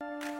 tout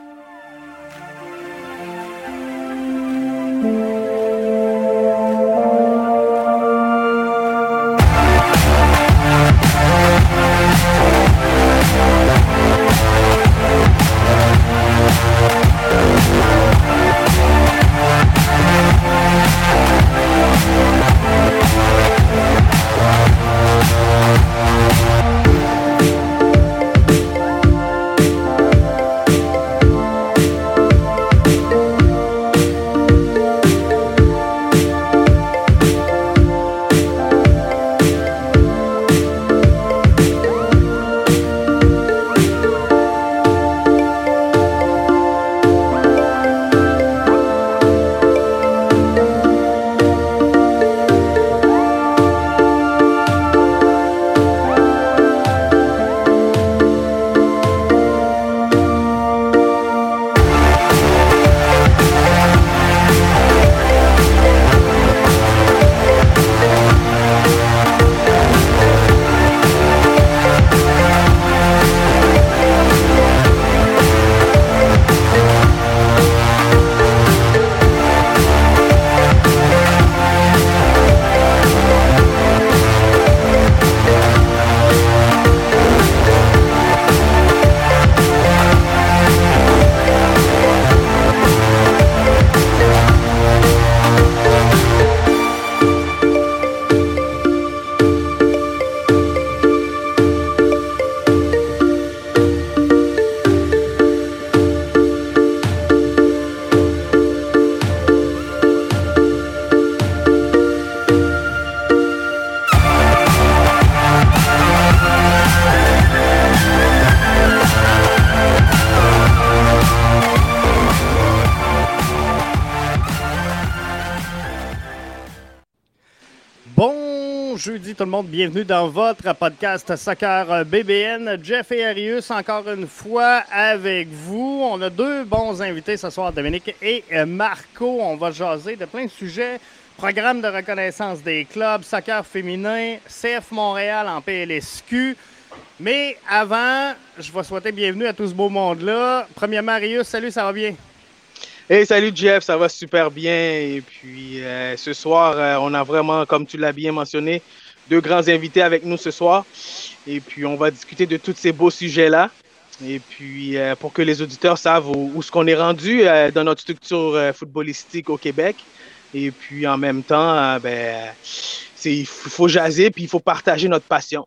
monde. Bienvenue dans votre podcast Soccer BBN. Jeff et Arius, encore une fois avec vous. On a deux bons invités ce soir, Dominique et Marco. On va jaser de plein de sujets. Programme de reconnaissance des clubs, soccer féminin, CF Montréal en PLSQ. Mais avant, je vais souhaiter bienvenue à tout ce beau monde-là. Premièrement, Arius, salut, ça va bien? Hey, salut Jeff, ça va super bien. Et puis euh, ce soir, euh, on a vraiment, comme tu l'as bien mentionné, deux grands invités avec nous ce soir. Et puis, on va discuter de tous ces beaux sujets-là. Et puis, euh, pour que les auditeurs savent où, où ce qu'on est rendu euh, dans notre structure euh, footballistique au Québec. Et puis, en même temps, ben, il faut jaser, puis il faut partager notre passion.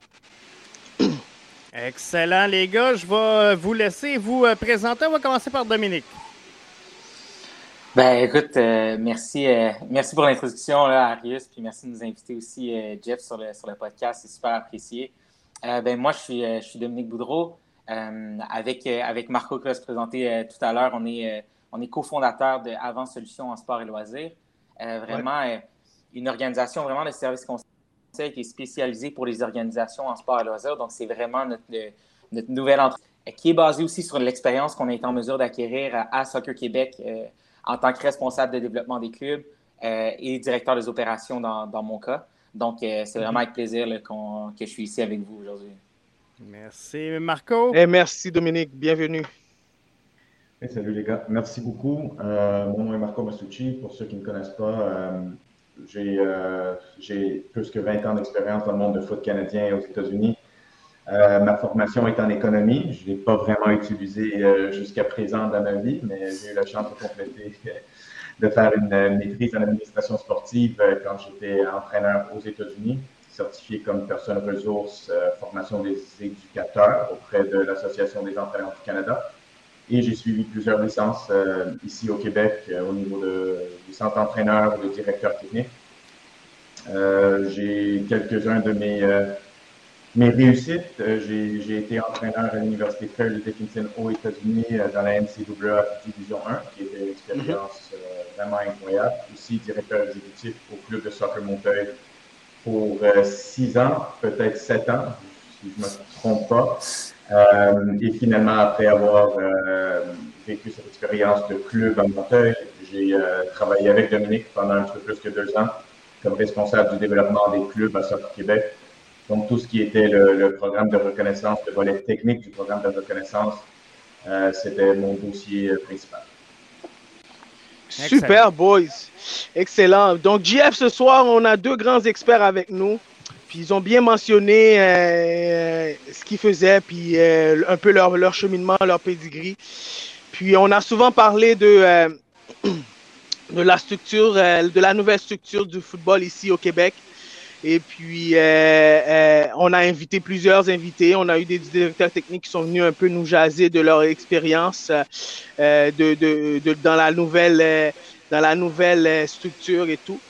Excellent, les gars. Je vais vous laisser vous présenter. On va commencer par Dominique. Ben écoute, euh, merci, euh, merci pour l'introduction Arius, puis merci de nous inviter aussi, euh, Jeff, sur le, sur le podcast, c'est super apprécié. ben moi, je suis, je suis Dominique Boudreau. avec, avec Marco qui va se présenter tout à l'heure, on est, on est cofondateur de Avant Solutions en sport et loisirs. vraiment une organisation vraiment de service conseil qui est spécialisée pour les organisations en sport et loisirs. Donc, c'est vraiment notre, notre nouvelle entreprise qui est basée aussi sur l'expérience qu'on a été en mesure d'acquérir à Soccer Québec en tant que responsable de développement des clubs euh, et directeur des opérations dans, dans mon cas. Donc, euh, c'est vraiment avec plaisir que je suis ici avec vous aujourd'hui. Merci, Marco. Et merci, Dominique. Bienvenue. salut les gars. Merci beaucoup. Euh, mon nom est Marco Masucci. Pour ceux qui ne me connaissent pas, j'ai plus que 20 ans d'expérience dans le monde de foot canadien aux États-Unis. Euh, ma formation est en économie. Je ne l'ai pas vraiment utilisée euh, jusqu'à présent dans ma vie, mais j'ai eu la chance de compléter, de faire une maîtrise en administration sportive euh, quand j'étais entraîneur aux États-Unis, certifié comme personne ressource, formation des éducateurs auprès de l'Association des entraîneurs du Canada. Et j'ai suivi plusieurs licences ici au Québec au niveau de, du centre entraîneur ou de directeur technique. j'ai quelques-uns de mes mes réussites, euh, j'ai été entraîneur à l'Université Fairleigh Dickinson aux États-Unis euh, dans la NCAA Division 1, qui était une expérience euh, vraiment incroyable. Aussi directeur exécutif au club de soccer Monteuil pour six ans, peut-être sept ans, si je ne me trompe pas. et finalement, après avoir vécu cette expérience de club à Monteuil, j'ai travaillé avec Dominique pendant un peu plus que deux ans comme responsable du développement des clubs à Soccer Québec donc, tout ce qui était le, programme de reconnaissance, le volet technique du programme de reconnaissance, c'était mon dossier principal. Super, boys. Excellent. Donc, JF, ce soir, on a deux grands experts avec nous. Puis ils ont bien mentionné euh, ce qu'ils faisaient, puis euh, un peu leur, leur cheminement, leur pedigree. Puis on a souvent parlé de, euh, de la structure, de la nouvelle structure du football ici au Québec. Et puis, on a invité plusieurs invités. On a eu des directeurs techniques qui sont venus un peu nous jaser de leur expérience de, de, de, dans la nouvelle, dans la nouvelle structure et tout.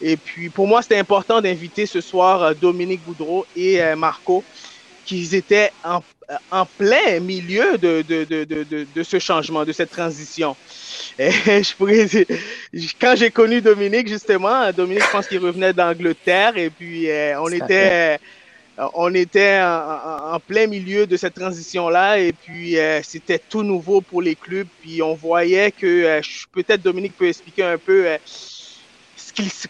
Et puis, pour moi, c'était important d'inviter ce soir euh, Dominique Boudreau et euh, Marco, qui étaient en, euh, en plein milieu de, de, de, de, ce changement, de cette transition. Et je pourrais quand j'ai connu Dominique, justement, Dominique, je pense qu'il revenait d'Angleterre et puis on était, on était en, plein milieu de cette transition-là et puis c'était tout nouveau pour les clubs. Puis on voyait que peut-être Dominique peut expliquer un peu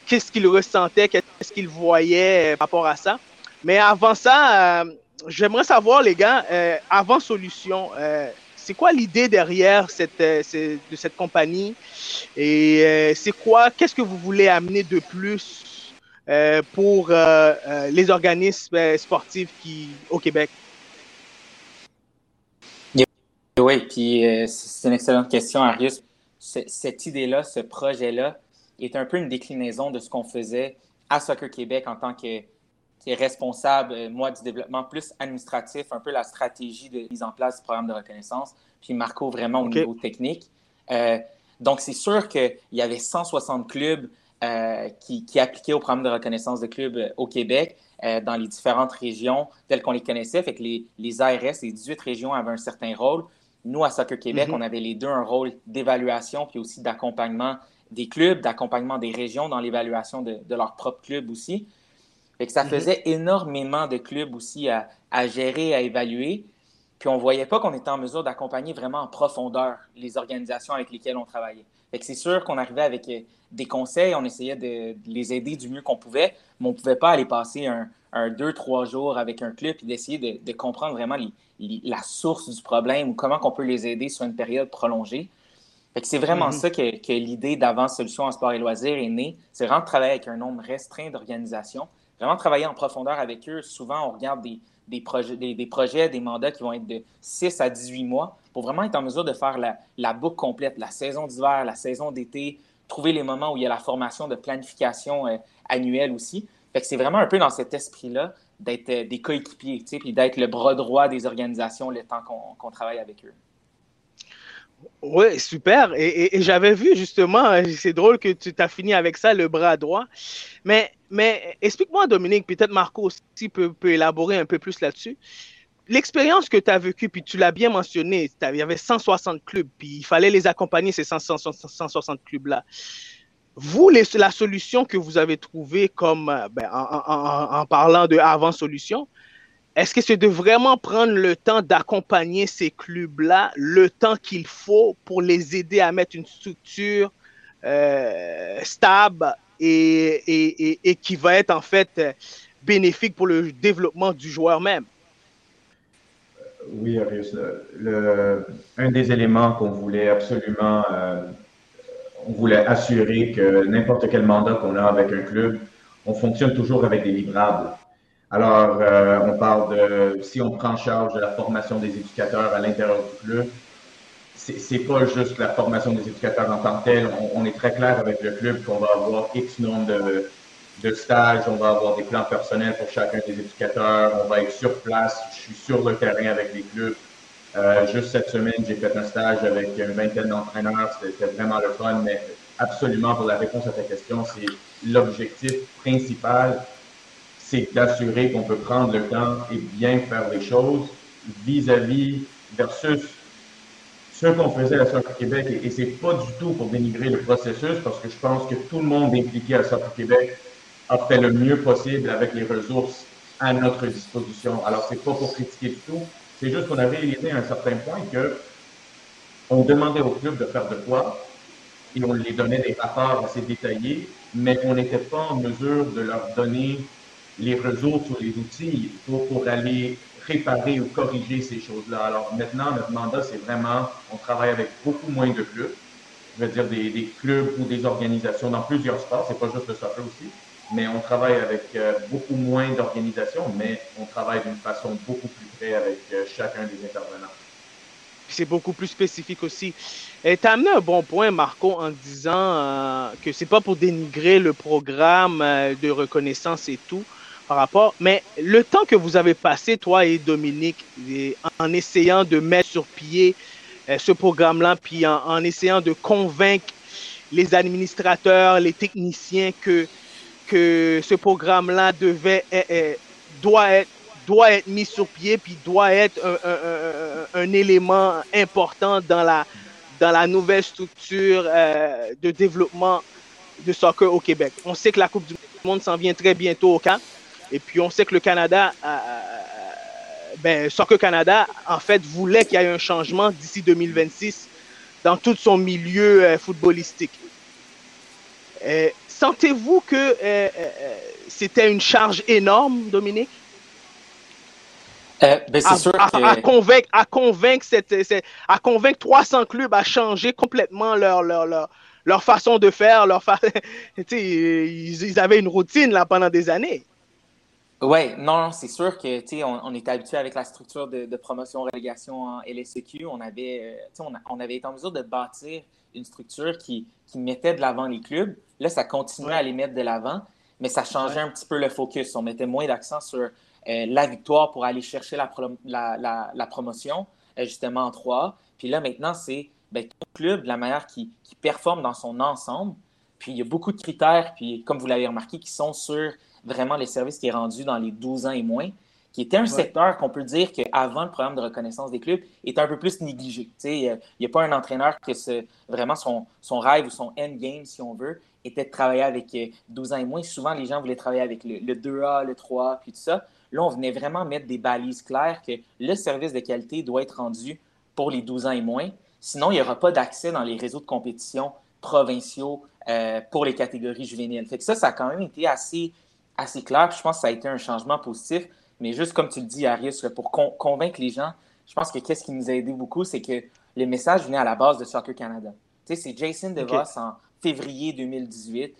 qu'est-ce qu'il ressentait, qu'est-ce qu'il voyait euh, par rapport à ça. Mais avant ça, euh, j'aimerais savoir, les gars, euh, avant Solution, c'est quoi l'idée derrière cette, de cette compagnie? Et c'est quoi, qu'est-ce que vous voulez amener de plus pour les organismes sportifs qui, au Québec? Oui, puis c'est une excellente question, Arius. Cette idée-là, ce projet-là, est un peu une déclinaison de ce qu'on faisait à Soccer Québec en tant que, responsable, euh, moi, du développement plus administratif, un peu la stratégie de mise en place du programme de reconnaissance, puis Marco vraiment au niveau technique. Euh, donc, c'est sûr qu'il y avait 160 clubs euh, qui, appliquaient au programme de reconnaissance de clubs au Québec, dans les différentes régions telles qu'on les connaissait. Fait que les, les ARS, les 18 régions avaient un certain rôle. Nous, à Soccer Québec, mm-hmm. on avait les deux un rôle d'évaluation puis aussi d'accompagnement des clubs, d'accompagnement des régions dans l'évaluation de, de, leur propre club aussi. Fait que ça mhm. faisait énormément de clubs aussi à, à, gérer, à évaluer. Puis on ne voyait pas qu'on était en mesure d'accompagner vraiment en profondeur les organisations avec lesquelles on travaillait. Fait que c'est sûr qu'on arrivait avec euh, des conseils, on essayait de, les aider du mieux qu'on pouvait, mais on ne pouvait pas aller passer un, un, deux, trois jours avec un club et d'essayer de, de, comprendre vraiment la source du problème ou comment on peut les aider sur une période prolongée c'est vraiment mm-hmm. ça que, l'idée d'Avant Solutions en sport et loisirs est née. C'est vraiment de travailler avec un nombre restreint d'organisations, vraiment travailler en profondeur avec eux. Souvent, on regarde des, projets, des, mandats qui vont être de 6 à 18 mois pour vraiment être en mesure de faire la, boucle complète, la saison d'hiver, la saison d'été, trouver les moments où il y a la formation de planification euh, annuelle aussi. c'est vraiment un peu dans cet esprit-là d'être euh, des coéquipiers, puis d'être le bras droit des organisations le temps qu'on travaille avec eux. Oui, super. Et, j'avais vu justement, c'est drôle que tu as fini avec ça, le bras droit. Mais, explique-moi, Dominique, peut-être Marco aussi peut, élaborer un peu plus là-dessus. L'expérience que tu as vécue, puis tu l'as bien mentionné, il y avait 160 clubs, puis il fallait les accompagner, ces 160 clubs-là. Vous, la solution que vous avez trouvée comme, ben, en, en, parlant de avant solution, est-ce que c'est de vraiment prendre le temps d'accompagner ces clubs-là, le temps qu'il faut pour les aider à mettre une structure euh, stable et, qui va être en fait bénéfique pour le développement du joueur même? Oui, Arius. Un des éléments qu'on voulait absolument, euh, on voulait assurer que n'importe quel mandat qu'on a avec un club, on fonctionne toujours avec des livrables. Alors, euh, on parle de, si on prend en charge la formation des éducateurs à l'intérieur du club, c'est pas juste la formation des éducateurs en tant que tel. On, est très clair avec le club qu'on va avoir X nombre de, de, stages, on va avoir des plans personnels pour chacun des éducateurs, on va être sur place, je suis sur le terrain avec les clubs. Euh, juste cette semaine, j'ai fait un stage avec une vingtaine d'entraîneurs, c'était vraiment le fun, mais absolument pour la réponse à ta question, c'est l'objectif principal, c'est d'assurer qu'on peut prendre le temps et bien faire les choses vis-à-vis versus ce qu'on faisait à Soccer Québec. Et, c'est pas du tout pour dénigrer le processus, parce que je pense que tout le monde impliqué à Soccer Québec a fait le mieux possible avec les ressources à notre disposition. Alors, c'est pas pour critiquer du tout, c'est juste qu'on a réalisé à un certain point que on demandait aux clubs de faire de quoi, et on les donnait des rapports assez détaillés, mais on n'était pas en mesure de leur donner les ressources ou les outils pour, aller préparer ou corriger ces choses-là. Alors maintenant, notre mandat, c'est vraiment, on travaille avec beaucoup moins de clubs. Je veux dire des, clubs ou des organisations dans plusieurs sports, c'est pas juste le soccer aussi, mais on travaille avec euh, beaucoup moins d'organisations, mais on travaille d'une façon beaucoup plus près avec euh, chacun des intervenants. C'est beaucoup plus spécifique aussi. Tu as amené un bon point, Marco, en disant euh, que c'est pas pour dénigrer le programme euh, de reconnaissance et tout par rapport, mais le temps que vous avez passé, toi et Dominique, en essayant de mettre sur pied euh, ce programme-là, puis en, essayant de convaincre les administrateurs, les techniciens que, que ce programme-là devait, doit être doit être mis sur pied, puis doit être un, élément important dans la, dans la nouvelle structure de développement de soccer au Québec. On sait que la Coupe du Monde s'en vient très bientôt au camp, et puis on sait que le Canada, euh, ben, Soccer Canada, en fait, voulait qu'il y ait un changement d'ici 2026 dans tout son milieu euh, footballistique. Sentez-vous que c'était une charge énorme, Dominique? Euh, ben à, sûr à, que... à, convaincre, à, convaincre cette, cette, à convaincre 300 clubs à changer complètement leur, leur, leur, leur façon de faire. Leur fa... ils, ils avaient une routine là, pendant des années. Oui, non, c'est sûr que on, on était habitué avec la structure de, de promotion-relégation en LSEQ. On avait, euh, on, on avait été en mesure de bâtir une structure qui, qui mettait de l'avant les clubs. Là, ça continuait ouais. à les mettre de l'avant, mais ça changeait ouais. un petit peu le focus. On mettait moins d'accent sur euh, la victoire pour aller chercher la, pro la, la, la promotion, euh, justement en 3 Puis là, maintenant, c'est ben, ton club, la manière qui, qui, performe dans son ensemble. Puis il y a beaucoup de critères, puis comme vous l'avez remarqué, qui sont sur vraiment les services qui est rendu dans les 12 ans et moins, qui était un ouais. secteur qu'on peut dire qu'avant le programme de reconnaissance des clubs était un peu plus négligé. Il n'y a pas un entraîneur que ce, vraiment son, son rêve ou son endgame, si on veut, était de travailler avec 12 ans et moins. Souvent, les gens voulaient travailler avec le, le 2A, le 3A, puis tout ça. Là, on venait vraiment mettre des balises claires que le service de qualité doit être rendu pour les 12 ans et moins. Sinon, il n'y aura pas d'accès dans les réseaux de compétition provinciaux euh, pour les catégories juvéniles. Fait que ça, ça a quand même été assez, assez clair. je pense que ça a été un changement positif. Mais juste comme tu le dis, Arius, pour con convaincre les gens, je pense que qu'est-ce qui nous a aidé beaucoup, c'est que le message venait à la base de Soccer Canada. Tu sais, c'est Jason DeVos okay. en février 2018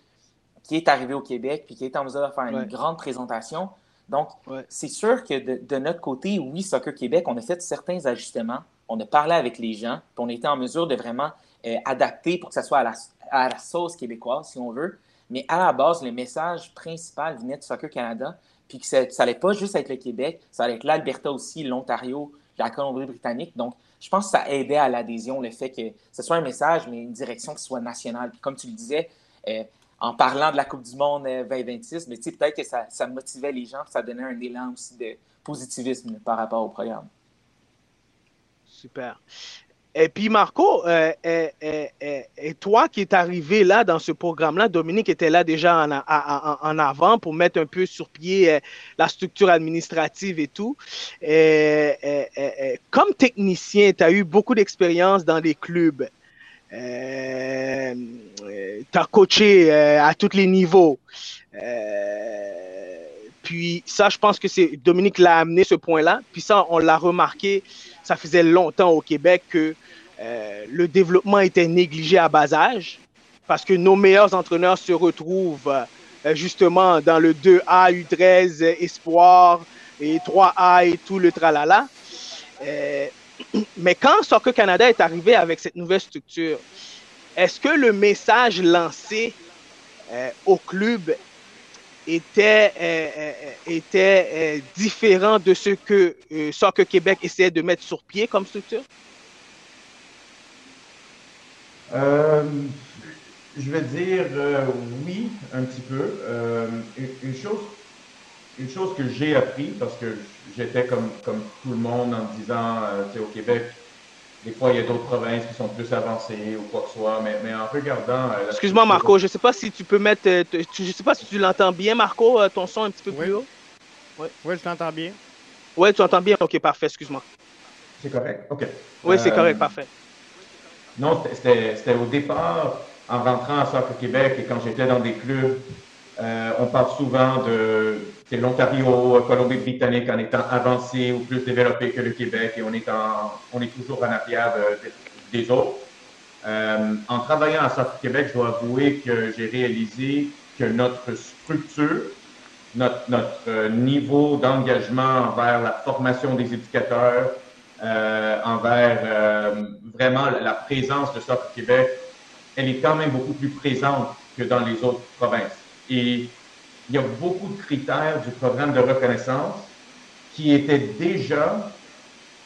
qui est arrivé au Québec puis qui est en mesure de faire une ouais. grande présentation. Donc, ouais. c'est sûr que de, de, notre côté, oui, Soccer Québec, on a fait certains ajustements. On a parlé avec les gens, puis on était en mesure de vraiment euh, adapter pour que ça soit à la, à la, sauce québécoise, si on veut. Mais à la base, le message principal venait de Soccer Canada, puis que ça n'allait pas juste être le Québec, ça allait être l'Alberta aussi, l'Ontario, la Colombie-Britannique. Donc, je pense que ça aidait à l'adhésion, le fait que ce soit un message, mais une direction qui soit nationale. Puis comme tu le disais, euh, en parlant de la Coupe du Monde 2026, mais peut-être que ça, ça, motivait les gens, ça donnait un élan aussi de positivisme par rapport au programme. Super. Et puis Marco, euh, et, et, et, toi qui es arrivé là dans ce programme-là, Dominique était là déjà en, avant pour mettre un peu sur pied euh, la structure administrative et tout. comme technicien, tu as eu beaucoup d'expérience dans les clubs. Euh, tu as coaché euh, à tous les niveaux. Euh, puis ça, je pense que c'est Dominique l'a amené ce point-là. Puis ça, on l'a remarqué, ça faisait longtemps au Québec que euh, le développement était négligé à bas âge parce que nos meilleurs entraîneurs se retrouvent justement dans le 2A, U13, Espoir et 3A et tout le tralala. Euh, mais quand Soccer Canada est arrivé avec cette nouvelle structure, est-ce que le message lancé euh, au club était, euh, était euh, différent de ce que Soccer Québec essayait de mettre sur pied comme structure? je vais dire oui, un petit peu. Une, chose, une chose que j'ai appris, parce que j'étais comme, comme tout le monde en disant, euh, au Québec, des fois, il y a d'autres provinces qui sont plus avancées ou quoi que ce soit, mais, mais en regardant... Euh, Excuse-moi, Marco, je ne sais pas si tu peux mettre... Euh, je ne sais pas si tu l'entends bien, Marco, euh, ton son un petit peu oui. plus haut. Oui, oui je t'entends bien. Oui, tu entends bien? OK, parfait, excuse-moi. C'est correct? OK. Oui, c'est correct, parfait. Non, c'était au départ, en rentrant à Soccer Québec et quand j'étais dans des clubs, on parle souvent de l'Ontario, Colombie-Britannique en étant avancé ou plus développé que le Québec et on est, en, on est toujours en arrière des autres. Euh, en travaillant à Soccer Québec, je dois avouer que j'ai réalisé que notre structure, notre, notre euh, niveau d'engagement envers la formation des éducateurs, euh, envers euh, vraiment la présence de Soccer Québec, elle est quand même beaucoup plus présente que dans les autres provinces. Et il y a beaucoup de critères du programme de reconnaissance qui étaient déjà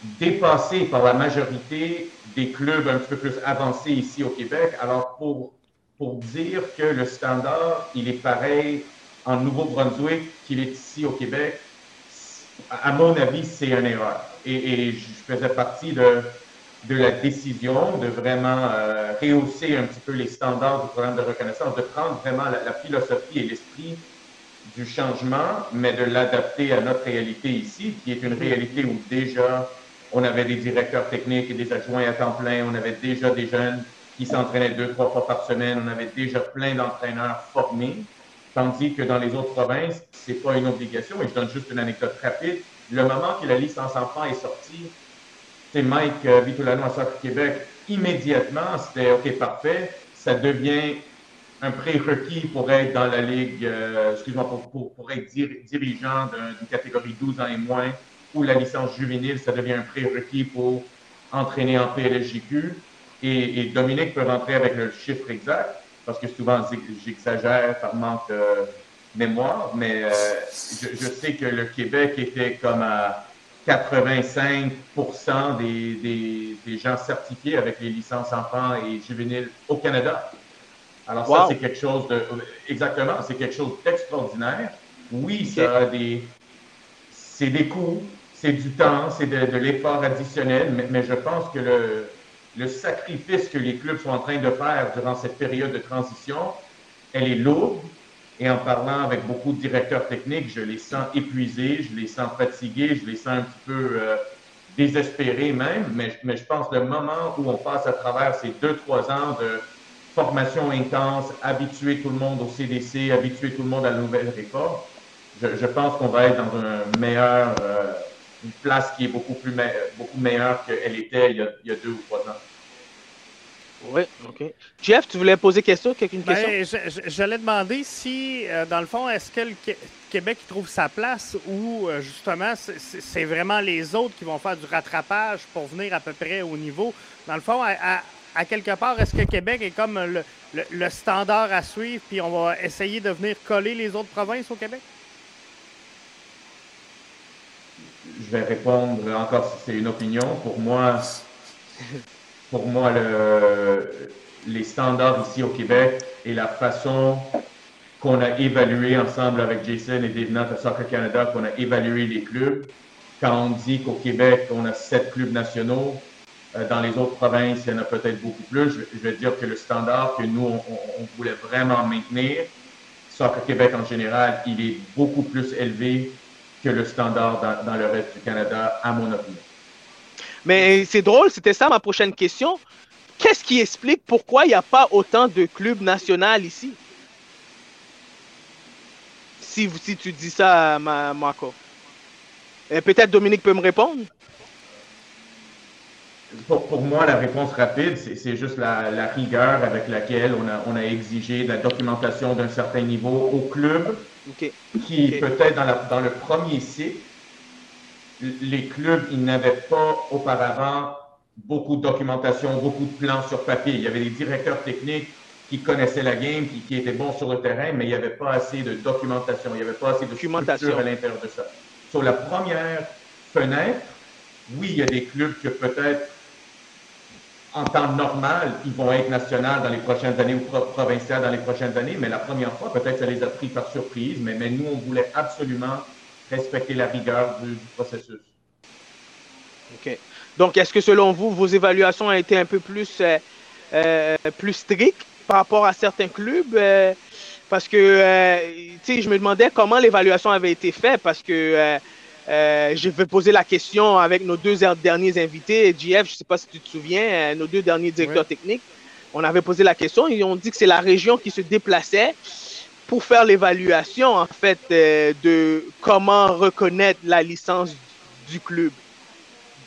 dépassés par la majorité des clubs un petit peu plus avancés ici au Québec. Alors, pour, pour dire que le standard, il est pareil en Nouveau-Brunswick qu'il est ici au Québec, à mon avis, c'est une erreur. Et, je faisais partie de, de la décision de vraiment euh, rehausser un petit peu les standards du programme de reconnaissance, de prendre vraiment la, philosophie et l'esprit du changement, mais de l'adapter à notre réalité ici, qui est une réalité où déjà on avait des directeurs techniques et des adjoints à temps plein, on avait déjà des jeunes qui s'entraînaient deux, trois fois par semaine, on avait déjà plein d'entraîneurs formés. Tandis que dans les autres provinces, c'est pas une obligation. Et je donne juste une anecdote rapide. Le moment que la licence enfant est sortie, c'est Mike euh, Vitulano à Soccer Québec, immédiatement, c'était OK, parfait. Ça devient un prérequis pour être dans la ligue, euh, excuse-moi, pour, pour, être dirigeant d'une catégorie 12 ans et moins, ou la licence juvénile, ça devient un prérequis pour entraîner en PLSJQ. Et, et Dominique peut rentrer avec le chiffre exact parce que souvent j'exagère par manque de mémoire, mais euh, je, sais que le Québec était comme à 85 des, des, gens certifiés avec les licences enfants et juvéniles au Canada. Alors ça, c'est quelque chose de... Exactement, c'est quelque chose d'extraordinaire. Oui, ça a des... C'est des coûts, c'est du temps, c'est de, l'effort additionnel, mais, mais, je pense que le, le sacrifice que les clubs sont en train de faire durant cette période de transition, elle est lourde. Et en parlant avec beaucoup de directeurs techniques, je les sens épuisés, je les sens fatigués, je les sens un petit peu euh, désespérés même. Mais, mais, je pense que le moment où on passe à travers ces deux, trois ans de formation intense, habituer tout le monde au CDC, habituer tout le monde à la nouvelle réforme, je, pense qu'on va être dans un meilleur, euh, une place qui est beaucoup plus beaucoup meilleure qu'elle était il y, a, il y, a, deux ou trois ans. Oui, OK. Jeff, tu voulais poser question, une ben, question? J'allais demander si, euh, dans le fond, est-ce que le Québec trouve sa place ou, euh, justement, c'est vraiment les autres qui vont faire du rattrapage pour venir à peu près au niveau? Dans le fond, à, quelque part, est-ce que Québec est comme le, standard à suivre, puis on va essayer de venir coller les autres provinces au Québec? Je vais répondre encore si c'est une opinion. Pour moi, pour moi, le, les standards ici au Québec et la façon qu'on a évalué ensemble avec Jason et Dave à Soccer Canada, qu'on a évalué les clubs. Quand on dit qu'au Québec, on a sept clubs nationaux, dans les autres provinces, il y en a peut-être beaucoup plus. Je, vais dire que le standard que nous, on, voulait vraiment maintenir, Soccer Québec en général, il est beaucoup plus élevé que le standard dans, le reste du Canada, à mon opinion. Mais c'est drôle, c'était ça ma prochaine question. Qu'est-ce qui explique pourquoi il n'y a pas autant de clubs nationaux ici? Si, si tu dis ça, Marco. Peut-être Dominique peut me répondre. Pour, moi, la réponse rapide, c'est juste la, rigueur avec laquelle on a, on a exigé la documentation d'un certain niveau au club, qui peut-être dans, dans le premier cycle les clubs, ils n'avaient pas auparavant beaucoup de documentation, beaucoup de plans sur papier. Il y avait des directeurs techniques qui connaissaient la game, qui, étaient bons sur le terrain, mais il n'y avait pas assez de documentation, il n'y avait pas assez de documentation à l'intérieur de ça. Sur la première fenêtre, oui, il y a des clubs que peut-être en temps normal, ils vont être nationaux dans les prochaines années ou provinciales dans les prochaines années, mais la première fois, peut-être ça les a pris par surprise, mais, nous, on voulait absolument respecter la rigueur du, processus. OK. Donc, est-ce que selon vous, vos évaluations ont été un peu plus, euh, euh, strictes par rapport à certains clubs? Euh, parce que, tu sais, je me demandais comment l'évaluation avait été faite parce que je vais poser la question avec nos deux derniers invités. JF, je ne sais pas si tu te souviens, nos deux derniers directeurs techniques. On avait posé la question et on dit que c'est la région qui se déplaçait pour faire l'évaluation, en fait, euh, de comment reconnaître la licence du club.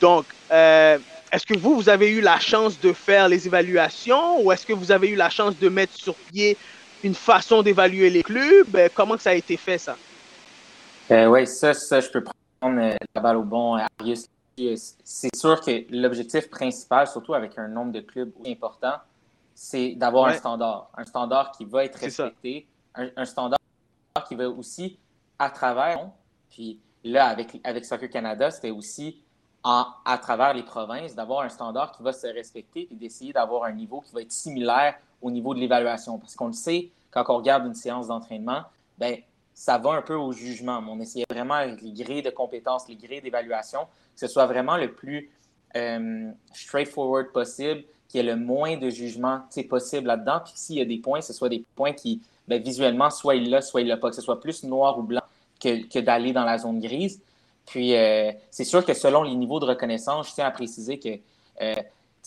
Donc, euh, est-ce que vous, vous avez eu la chance de faire les évaluations ou est-ce que vous avez eu la chance de mettre sur pied une façon d'évaluer les clubs? Euh, comment ça a été fait, ça? oui, ça, ça, je peux prendre la balle au bon, Arius. C'est sûr que l'objectif principal, surtout avec un nombre de clubs important, c'est d'avoir un standard. Un standard qui va être respecté, un, standard qui va aussi à travers. Puis là, avec, avec Soccer Canada, c'était aussi en, à travers les provinces d'avoir un standard qui va se respecter et d'essayer d'avoir un niveau qui va être similaire au niveau de l'évaluation. Parce qu'on le sait, quand on regarde une séance d'entraînement, ben, ça va un peu au jugement. On essayait vraiment avec les grilles de compétences, les grilles d'évaluation, que ce soit vraiment le plus euh, straightforward possible, qu'il y ait le moins de jugement possible là-dedans. Puis s'il y a des points, ce soit des points qui, ben, visuellement, soit il l'a, soit il l'a pas, que ce soit plus noir ou blanc que, d'aller dans la zone grise. Puis euh, c'est sûr que selon les niveaux de reconnaissance, je tiens à préciser que euh,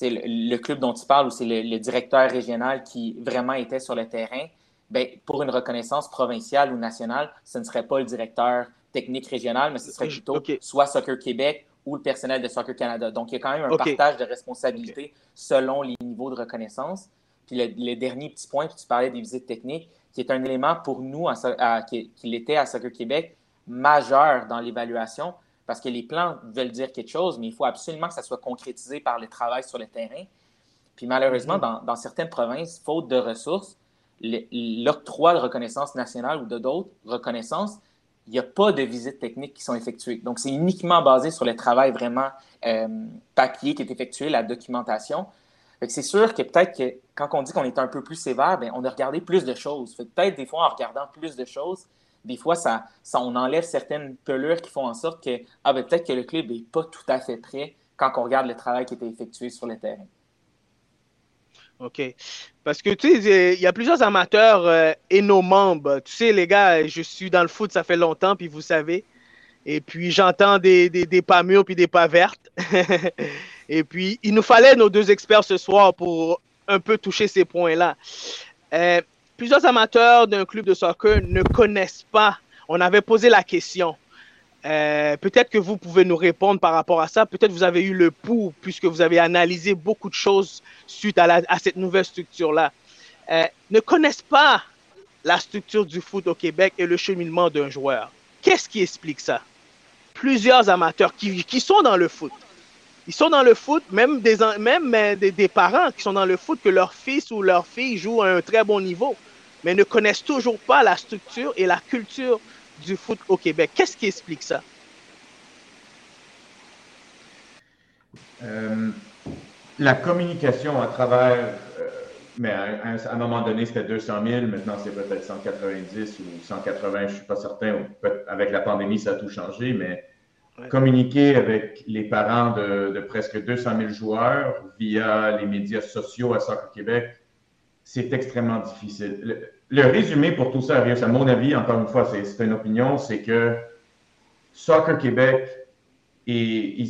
le, club dont tu parles, où c'est le, directeur régional qui vraiment était sur le terrain, ben, pour une reconnaissance provinciale ou nationale, ce ne serait pas le directeur technique régional, mais ce serait plutôt soit Soccer Québec ou le personnel de Soccer Canada. Donc, il y a quand même un partage de responsabilités selon les niveaux de reconnaissance. Puis le, dernier petit point, puis tu parlais des visites techniques, qui est un élément pour nous, qui, l'était à Soccer Québec, majeur dans l'évaluation, parce que les plans veulent dire quelque chose, mais il faut absolument que ça soit concrétisé par le travail sur le terrain. Puis malheureusement, mm-hmm. dans, certaines provinces, faute de ressources, l'octroi de reconnaissance nationale ou de d'autres reconnaissances il n'y a pas de visites techniques qui sont effectuées. Donc, c'est uniquement basé sur le travail vraiment euh, papier qui est effectué, la documentation. C'est sûr que peut-être que quand on dit qu'on est un peu plus sévère, bien, on a regardé plus de choses. Peut-être des fois, en regardant plus de choses, des fois, ça, ça, on enlève certaines pelures qui font en sorte que ah, ben, peut-être que le club n'est pas tout à fait prêt quand on regarde le travail qui été effectué sur le terrain. OK. Parce que tu sais, il y a plusieurs amateurs euh, et nos membres. Tu sais, les gars, je suis dans le foot, ça fait longtemps, puis vous savez. Et puis j'entends des, des, pas mûrs puis des pas vertes. et puis il nous fallait nos deux experts ce soir pour un peu toucher ces points-là. Euh, plusieurs amateurs d'un club de soccer ne connaissent pas. On avait posé la question. Euh, peut-être que vous pouvez nous répondre par rapport à ça. Peut-être vous avez eu le pouls puisque vous avez analysé beaucoup de choses suite à, cette nouvelle structure-là. Euh, ne connaissent pas la structure du foot au Québec et le cheminement d'un joueur. Qu'est-ce qui explique ça? Plusieurs amateurs qui, sont dans le foot. Ils sont dans le foot, même euh, des, des parents qui sont dans le foot, que leur fils ou leur fille joue à un très bon niveau, mais ne connaissent toujours pas la structure et la culture du foot au Québec. Qu'est-ce qui explique ça? Euh, la communication à travers, euh, mais à, un moment donné, c'était 200 000, maintenant c'est peut-être 190 ou 180, je ne suis pas certain. Avec la pandémie, ça a tout changé, mais communiquer avec les parents de, presque 200 000 joueurs via les médias sociaux à Soccer Québec, c'est extrêmement difficile le résumé pour tout ça, à mon avis, encore une fois, c'est une opinion, c'est que Soccer Québec et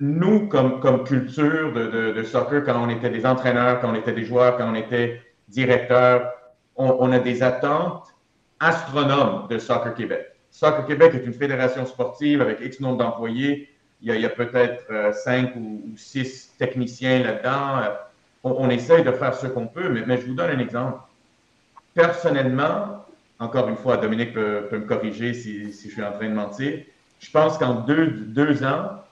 nous, comme, culture de, soccer, quand on était des entraîneurs, quand on était des joueurs, quand on était directeurs, on, a des attentes astronomes de Soccer Québec. Soccer Québec est une fédération sportive avec X nombre d'employés. Il y a, peut-être euh, cinq ou, six techniciens là-dedans. On, essaye de faire ce qu'on peut, mais je vous donne un exemple personnellement, encore une fois, Dominique peut, me corriger si, je suis en train de mentir, je pense qu'en deux, deux ans,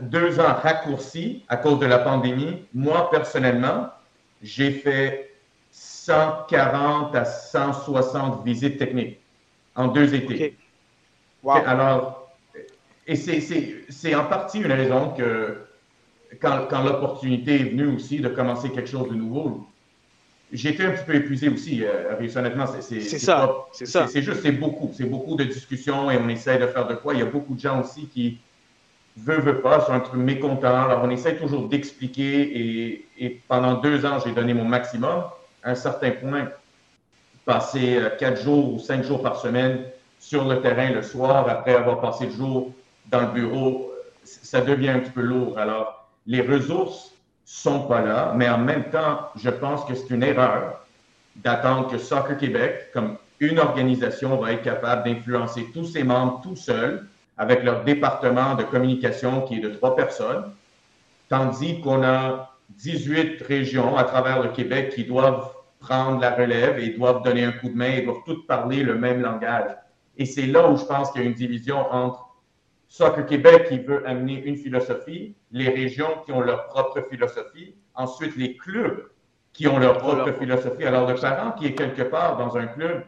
deux ans raccourcis à cause de la pandémie, moi, personnellement, j'ai fait 140 à 160 visites techniques en deux étés. Alors, et c'est en partie une raison que quand, quand l'opportunité est venue aussi de commencer quelque chose de nouveau, j'ai été un petit peu épuisé aussi, euh, honnêtement. C'est ça. C'est ça. C'est juste, c'est beaucoup. C'est beaucoup de discussions et on essaie de faire de quoi. Il y a beaucoup de gens aussi qui, veulent, veulent pas, sont un peu mécontents. Alors, on essaie toujours d'expliquer et, pendant deux ans, j'ai donné mon maximum. À un certain point, passer euh, quatre jours ou cinq jours par semaine sur le terrain le soir après avoir passé le jour dans le bureau, ça devient un petit peu lourd. Alors, les ressources sont pas là, mais en même temps, je pense que c'est une erreur d'attendre que Soccer Québec, comme une organisation va être capable d'influencer tous ses membres tout seul avec leur département de communication qui est de trois personnes, tandis qu'on a 18 régions à travers le Québec qui doivent prendre la relève et doivent donner un coup de main et doivent toutes parler le même langage. Et c'est là où je pense qu'il y a une division entre Soccer Québec qui veut amener une philosophie, les régions qui ont leur propre philosophie, ensuite les clubs qui ont leur propre philosophie. Alors le parent qui est quelque part dans un club,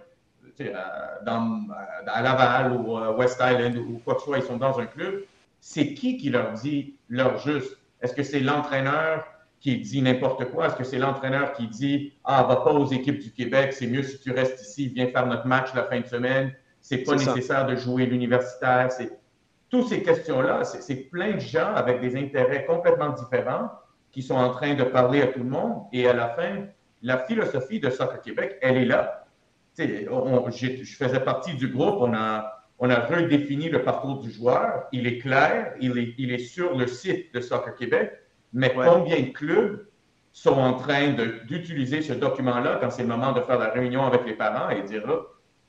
dans, à Laval ou à West Island ou quoi que ce soit, ils sont dans un club, c'est qui qui leur dit leur juste? Est-ce que c'est l'entraîneur qui dit n'importe quoi? Est-ce que c'est l'entraîneur qui dit Ah, va pas aux équipes du Québec, c'est mieux si tu restes ici, viens faire notre match la fin de semaine, c'est pas nécessaire de jouer l'universitaire. C'est... Toutes ces questions-là, c'est plein de gens avec des intérêts complètement différents qui sont en train de parler à tout le monde. Et à la fin, la philosophie de Soccer Québec, elle est là je faisais partie du groupe, on a, on a redéfini le parcours du joueur. Il est clair, il est, il est sur le site de Soccer Québec, mais combien de clubs sont en train d'utiliser ce document-là quand c'est le moment de faire la réunion avec les parents et dire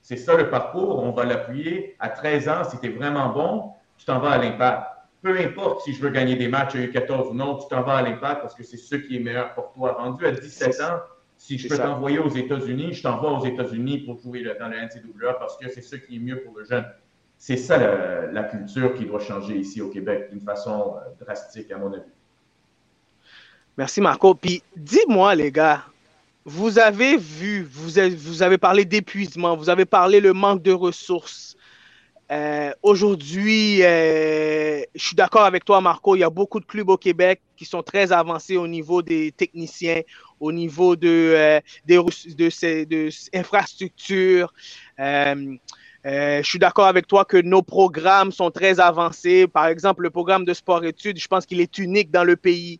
c'est ça le parcours, on va l'appuyer. À 13 ans, si tu es vraiment bon, tu t'en vas à l'impact. Peu importe si je veux gagner des matchs à U14 ou non, tu t'en vas à l'impact parce que c'est ce qui est meilleur pour toi. Rendu à 17 ans, si je peux t'envoyer aux États-Unis, je t'envoie aux États-Unis pour jouer dans le NCAA parce que c'est ce qui est mieux pour le jeune. C'est ça la, culture qui doit changer ici au Québec d'une façon euh, drastique, à mon avis. Merci, Marco. Puis dis-moi, les gars, vous avez vu, vous avez, vous avez parlé d'épuisement, vous avez parlé le manque de ressources. Euh, aujourd'hui, euh, je suis d'accord avec toi, Marco. Il y a beaucoup de clubs au Québec qui sont très avancés au niveau des techniciens, au niveau de, euh, des, de, ces, infrastructures. Je suis d'accord avec toi que nos programmes sont très avancés. Par exemple, le programme de sport-études, je pense qu'il est unique dans le pays.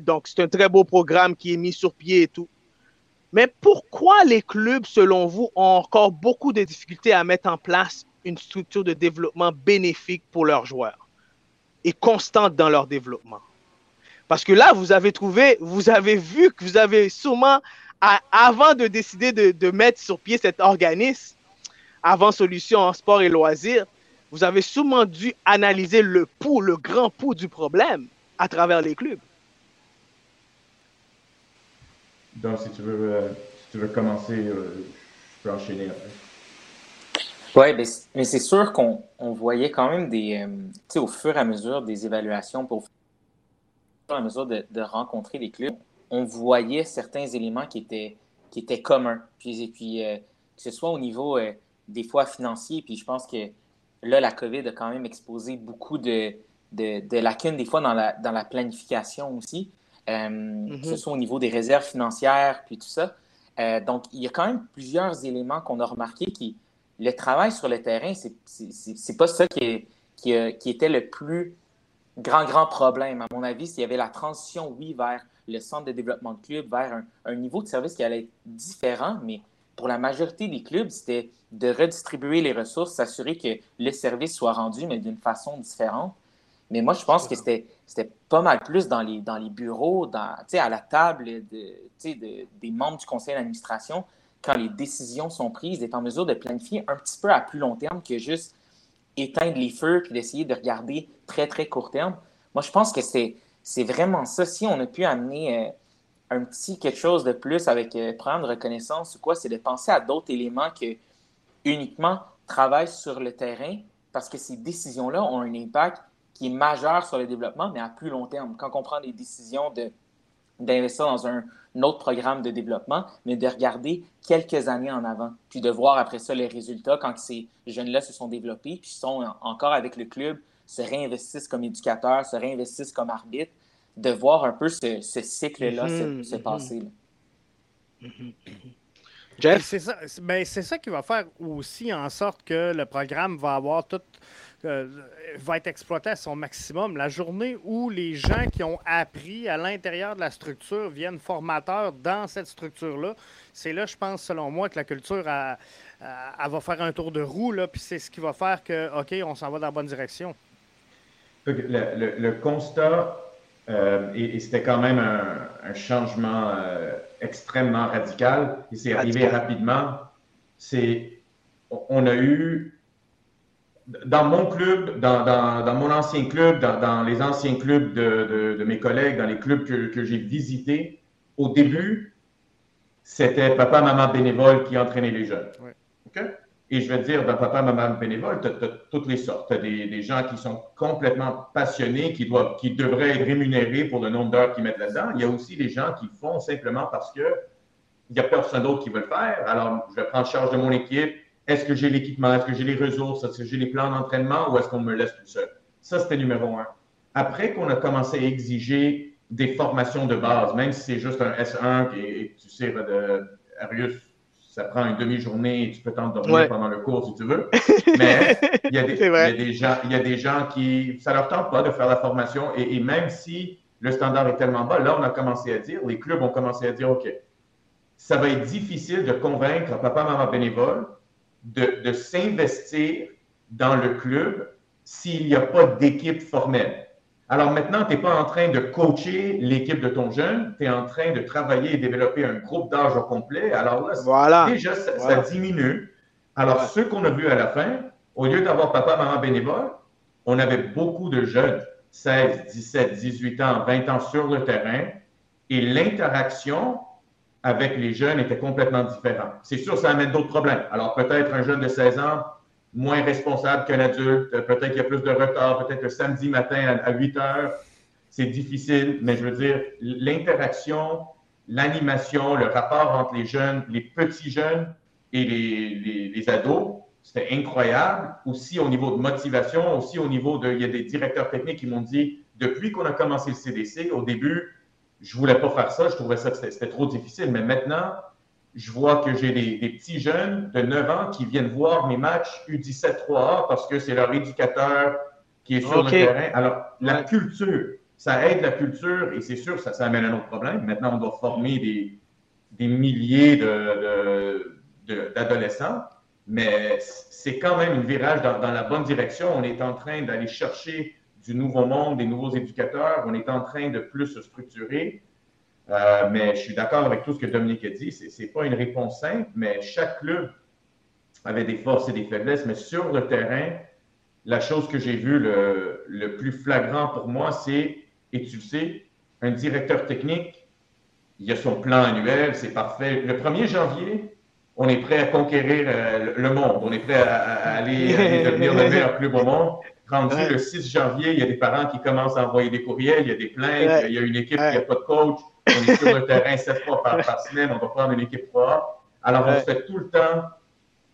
donc, c'est un très beau programme qui est mis sur pied et tout. Mais pourquoi les clubs, selon vous, ont encore beaucoup de difficultés à mettre en place une structure de développement bénéfique pour leurs joueurs et constante dans leur développement? Parce que là, vous avez trouvé, vous avez vu que vous avez sûrement, avant de décider de, mettre sur pied cet organisme, avant Solution en sport et loisirs, vous avez sûrement dû analyser le pouls, le grand pouls du problème à travers les clubs. Donc, si tu veux, euh, tu veux commencer, euh, je peux enchaîner après. Oui, mais c'est sûr qu'on voyait quand même des, euh, tu sais, au fur et à mesure des évaluations pour à mesure de, rencontrer les clubs, on voyait certains éléments qui étaient, qui étaient communs. Puis, et puis que ce soit au niveau des fois financier, puis je pense que là, la COVID a quand même exposé beaucoup de, de, lacunes, des fois dans la, dans la planification aussi, euh, que ce mm-hmm. soit au niveau des réserves financières, puis tout ça. donc, il y a quand même plusieurs éléments qu'on a remarqué qui, le travail sur le terrain, c'est pas ça qui, qui, qui était le plus grand, grand problème, à mon avis, s'il y avait la transition, oui, vers le centre de développement de club, vers un, niveau de service qui allait être différent, mais pour la majorité des clubs, c'était de redistribuer les ressources, s'assurer que le service soit rendu, mais d'une façon différente. Mais moi, je pense que c'était, pas mal plus dans les, dans les bureaux, dans, à la table de, de, des membres du conseil d'administration, quand les décisions sont prises, d'être en mesure de planifier un petit peu à plus long terme que juste éteindre les feux puis d'essayer de regarder très, très court terme. Moi, je pense que c'est, c'est vraiment ça. Si on a pu amener euh, un petit quelque chose de plus avec euh, prendre reconnaissance ou quoi, c'est de penser à d'autres éléments que uniquement travailler sur le terrain parce que ces décisions-là ont un impact qui est majeur sur le développement, mais à plus long terme. Quand on prend des décisions de, d'investir dans un, autre programme de développement, mais de regarder quelques années en avant, puis de voir après ça les résultats quand ces jeunes-là se sont développés, puis sont encore avec le club, se réinvestissent comme éducateurs, se réinvestissent comme arbitres, de voir un peu ce, cycle-là se, se, mm-hmm. passer. Mm-hmm. Jeff? C'est ça, ben, ça qui va faire aussi en sorte que le programme va avoir tout euh, va être exploité à son maximum. La journée où les gens qui ont appris à l'intérieur de la structure viennent formateurs dans cette structure-là, c'est là, je pense, selon moi, que la culture va faire un tour de roue, puis c'est ce qui va faire que, OK, on s'en va dans la bonne direction. Le, constat, euh, et, c'était quand même un changement extrêmement radical et c'est arrivé rapidement. C'est, on a eu dans mon club, dans, dans, dans mon ancien club, dans, dans, les anciens clubs de, de, de, mes collègues, dans les clubs que, que j'ai visités, au début, c'était papa, maman bénévole qui entraînait les jeunes. Ouais. Et je veux dire, dans papa, maman bénévole, tu as, toutes les sortes. Tu as des, des, gens qui sont complètement passionnés, qui, doivent, qui devraient être rémunérés pour le nombre d'heures qu'ils mettent là-dedans. Il y a aussi des gens qui font simplement parce que il n'y a personne d'autre qui veut le faire. Alors, je vais prendre charge de mon équipe est-ce que j'ai l'équipement? Est-ce que j'ai les ressources? Est-ce que j'ai les plans d'entraînement ou est-ce qu'on me laisse tout seul? Ça, c'était numéro un. Après qu'on a commencé à exiger des formations de base, même si c'est juste un S1 et, tu sais, de, Arius, ça prend une demi-journée et tu peux t'endormir pendant le cours si tu veux. Mais il y, a des, il, y a des gens, il y a des gens qui, ça leur tente pas de faire la formation et, et même si le standard est tellement bas, là, on a commencé à dire, les clubs ont commencé à dire, OK, ça va être difficile de convaincre papa, maman bénévole de, de s'investir dans le club s'il n'y a pas d'équipe formelle. Alors maintenant, tu n'es pas en train de coacher l'équipe de ton jeune, tu es en train de travailler et développer un groupe d'âge au complet. Alors là, voilà. déjà, ça, diminue. Alors, ce qu'on a vu à la fin, au lieu d'avoir papa, maman bénévole, on avait beaucoup de jeunes, 16, 17, 18 ans, 20 ans sur le terrain, et l'interaction avec les jeunes était complètement différent. C'est sûr, ça amène d'autres problèmes. Alors, peut-être un jeune de 16 ans, moins responsable qu'un adulte, peut-être qu'il y a plus de retard, peut-être le samedi matin à 8 heures, c'est difficile, mais je veux dire, l'interaction, l'animation, le rapport entre les jeunes, les petits jeunes et les, les, ados, c'était incroyable. Aussi au niveau de motivation, aussi au niveau de, il y a des directeurs techniques qui m'ont dit, depuis qu'on a commencé le CDC, au début, je voulais pas faire ça, je trouvais ça que c'était trop difficile. Mais maintenant, je vois que j'ai des, petits jeunes de 9 ans qui viennent voir mes matchs U17-3A parce que c'est leur éducateur qui est sur le terrain. Alors, la culture, ça aide la culture et c'est sûr, ça, ça amène un autre problème. Maintenant, on doit former des, des milliers d'adolescents, de, mais c'est quand même un virage dans, dans la bonne direction. On est en train d'aller chercher du nouveau monde, des nouveaux éducateurs. On est en train de plus se structurer. Euh, mais je suis d'accord avec tout ce que Dominique a dit. Ce n'est pas une réponse simple, mais chaque club avait des forces et des faiblesses. Mais sur le terrain, la chose que j'ai vue le, plus flagrant pour moi, c'est, et tu le sais, un directeur technique, il a son plan annuel, c'est parfait. Le 1er janvier, on est prêt à conquérir euh, le monde. On est prêt à, aller, devenir le meilleur club au monde. Rendu le 6 janvier, il y a des parents qui commencent à envoyer des courriels, il y a des plaintes, il y a une équipe qui n'a pas de coach, on est sur le terrain sept fois par, semaine, on va prendre une équipe froide. Alors, on se fait tout le temps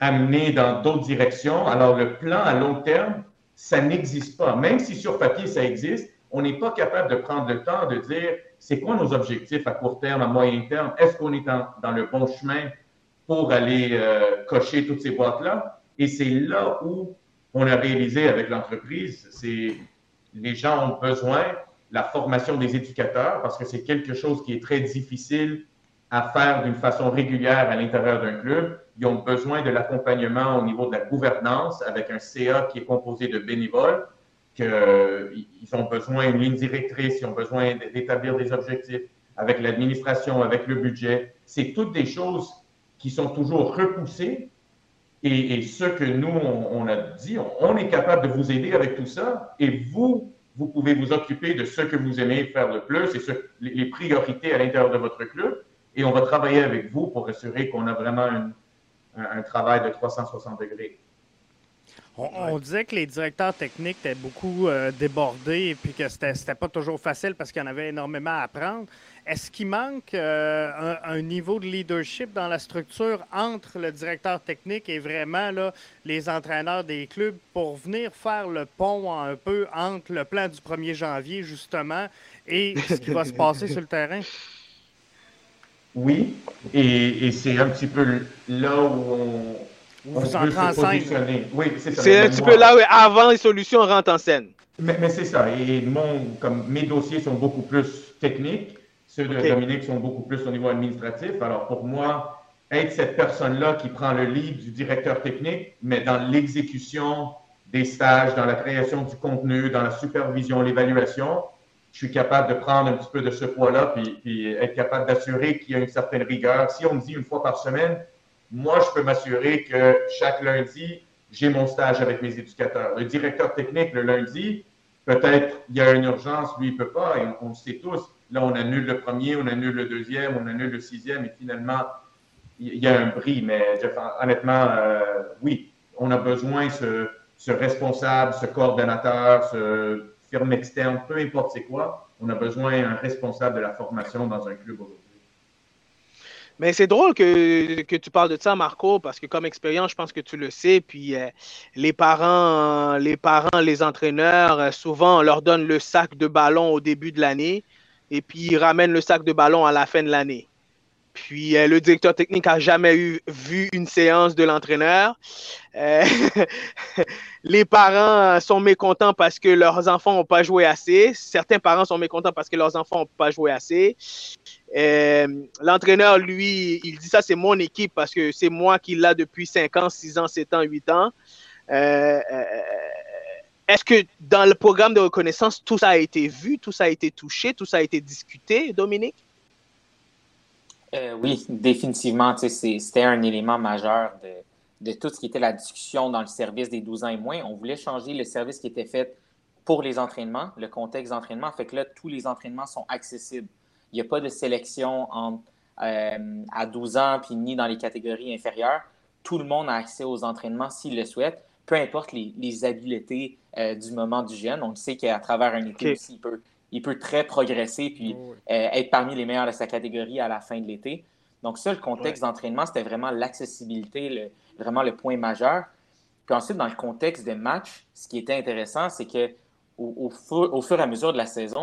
amener dans d'autres directions. Alors, le plan à long terme, ça n'existe pas. Même si sur papier, ça existe, on n'est pas capable de prendre le temps de dire c'est quoi nos objectifs à court terme, à moyen terme, est-ce qu'on est dans, le bon chemin pour aller euh, cocher toutes ces boîtes-là? Et c'est là où on a réalisé avec l'entreprise, c'est les gens ont besoin de la formation des éducateurs parce que c'est quelque chose qui est très difficile à faire d'une façon régulière à l'intérieur d'un club. Ils ont besoin de l'accompagnement au niveau de la gouvernance avec un CA qui est composé de bénévoles, qu'ils ont besoin d'une ligne directrice, ils ont besoin d'établir des objectifs avec l'administration, avec le budget. C'est toutes des choses qui sont toujours repoussées et, ce que nous, on, a dit, on, est capable de vous aider avec tout ça et vous, vous pouvez vous occuper de ce que vous aimez faire le plus et ce, les priorités à l'intérieur de votre club. Et on va travailler avec vous pour assurer qu'on a vraiment un, un, travail de 360 degrés. On, disait que les directeurs techniques étaient beaucoup euh, débordés et puis que c'était n'était pas toujours facile parce qu'il y en avait énormément à apprendre. Est-ce qu'il manque euh, un, niveau de leadership dans la structure entre le directeur technique et vraiment là, les entraîneurs des clubs pour venir faire le pont un peu entre le plan du 1er janvier, justement, et ce qui va se passer sur le terrain? Oui, et, c'est un petit peu là où on. Vous entrez en scène. Oui, c'est C'est un petit peu là où avant les solutions rentrent en scène. Mais, mais c'est ça. Et mon, comme mes dossiers sont beaucoup plus techniques, ceux de Dominique sont beaucoup plus au niveau administratif. Alors pour moi, être cette personne-là qui prend le lead du directeur technique, mais dans l'exécution des stages, dans la création du contenu, dans la supervision, l'évaluation, je suis capable de prendre un petit peu de ce poids-là, puis, puis être capable d'assurer qu'il y a une certaine rigueur. Si on me dit une fois par semaine, moi, je peux m'assurer que chaque lundi, j'ai mon stage avec mes éducateurs. Le directeur technique, le lundi, peut-être il y a une urgence, lui, il ne peut pas, et on, le sait tous. Là, on annule le premier, on annule le deuxième, on annule le sixième, et finalement, il y a un bris. Mais honnêtement, euh, oui, on a besoin ce, ce responsable, ce coordonnateur, ce firme externe, peu importe c'est quoi, on a besoin d'un responsable de la formation dans un club. Mais c'est drôle que, tu parles de ça, Marco, parce que comme expérience, je pense que tu le sais. Puis euh, les parents, les parents, les entraîneurs, euh, souvent, on leur donne le sac de ballon au début de l'année et puis ils ramènent le sac de ballon à la fin de l'année. Puis euh, le directeur technique a jamais vu une séance de l'entraîneur. Les parents sont mécontents parce que leurs enfants n'ont pas joué assez. Certains parents sont mécontents parce que leurs enfants n'ont pas joué assez. Euh, l'entraîneur, lui, il dit ça, c'est mon équipe parce que c'est moi qui l'a depuis 5 ans, 6 ans, 7 ans, 8 ans. Est-ce que dans le programme de reconnaissance, tout ça a été vu, tout ça a été touché, tout ça a été discuté, Dominique? Euh, oui, définitivement. C'était un élément majeur de, tout ce qui était la discussion dans le service des 12 ans et moins. On voulait changer le service qui était fait pour les entraînements, le contexte d'entraînement. Fait que là, tous les entraînements sont accessibles. Il n'y a pas de sélection euh, à 12 ans, puis ni dans les catégories inférieures. Tout le monde a accès aux entraînements s'il le souhaite, peu importe les, habiletés euh, du moment du jeune. On sait qu'à travers un été aussi, il peut il peut très progresser puis euh, être parmi les meilleurs de sa catégorie à la fin de l'été. Donc, ça, le contexte d'entraînement, c'était vraiment l'accessibilité, vraiment le point majeur. Puis ensuite, dans le contexte des matchs, ce qui était intéressant, c'est que au, fur, et à mesure de la saison,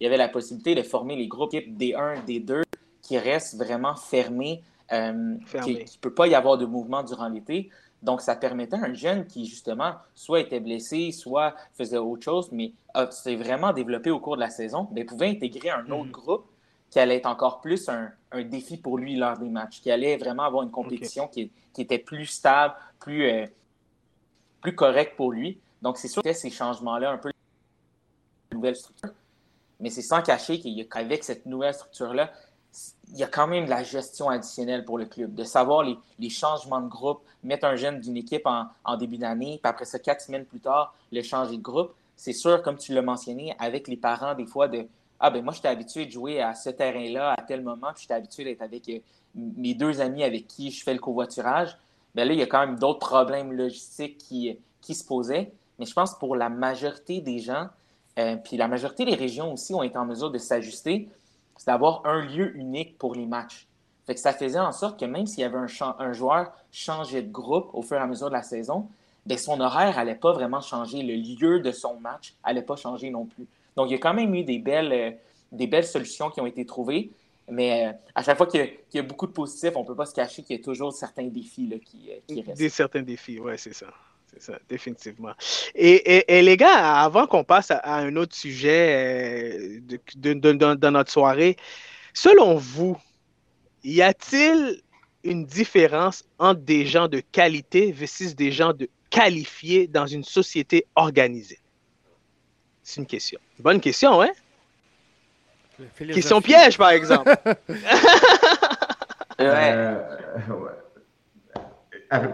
il y avait la possibilité de former les groupes D1, D2 qui restent vraiment fermés, euh, qui ne peut pas y avoir de mouvement durant l'été. Donc, ça permettait à un jeune qui, justement, soit était blessé, soit faisait autre chose, mais s'est vraiment développé au cours de la saison, mais pouvait intégrer un autre mhm. groupe qui allait être encore plus un, défi pour lui lors des matchs, qui allait vraiment avoir une compétition qui, était plus stable, plus, euh, plus correcte pour lui. Donc, c'est sûr que ces changements-là, un peu nouvelle structure, mais c'est sans cacher qu'avec cette nouvelle structure-là, il y a quand même de la gestion additionnelle pour le club, de savoir les, changements de groupe, mettre un jeune d'une équipe en, début d'année, puis après ça, quatre semaines plus tard, le changer de groupe. C'est sûr, comme tu l'as mentionné, avec les parents, des fois, de Ah, ben moi, j'étais habitué de jouer à ce terrain-là à tel moment, puis j'étais habitué d'être avec euh, mes deux amis avec qui je fais le covoiturage. Ben là, il y a quand même d'autres problèmes logistiques qui, qui se posaient. Mais je pense pour la majorité des gens, euh, puis la majorité des régions aussi ont été en mesure de s'ajuster c'est d'avoir un lieu unique pour les matchs. Fait que ça faisait en sorte que même s'il y avait un, un, joueur changé de groupe au fur et à mesure de la saison, bien, son horaire n'allait pas vraiment changer. Le lieu de son match n'allait pas changer non plus. Donc, il y a quand même eu des belles, euh, des belles solutions qui ont été trouvées. Mais euh, à chaque fois qu'il y, a beaucoup de positifs, on ne peut pas se cacher qu'il y a toujours certains défis là, qui, euh, qui restent. Des certains défis, oui, c'est ça. C'est ça, définitivement. Et, les gars, avant qu'on passe à, un autre sujet euh, dans notre soirée, selon vous, y a-t-il une différence entre des gens de qualité versus des gens de qualifiés dans une société organisée? C'est une question. Bonne question, hein? Question piège, par exemple. Euh,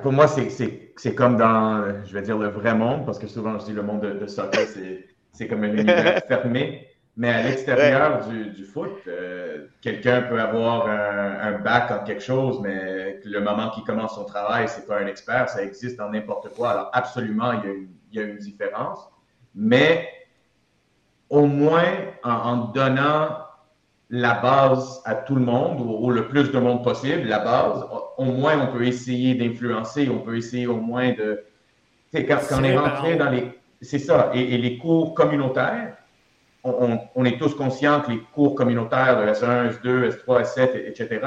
pour moi, c'est comme dans, je vais dire, le vrai monde, parce que souvent je dis le monde de, soccer, c'est comme un univers fermé. Mais à l'extérieur du, foot, euh, quelqu'un peut avoir un, bac en quelque chose, mais le moment qu'il commence son travail, c'est pas un expert, ça existe dans n'importe quoi. Alors absolument, il y, a une, il y, a une, différence. Mais au moins, en, en donnant la base à tout le monde ou, le plus de monde possible, la base, au moins on peut essayer d'influencer, on peut essayer au moins de. Quand, quand on est rentré dans les. C'est ça. Et, les cours communautaires, on, est tous conscients que les cours communautaires de S1, S2, S3, S7, etc.,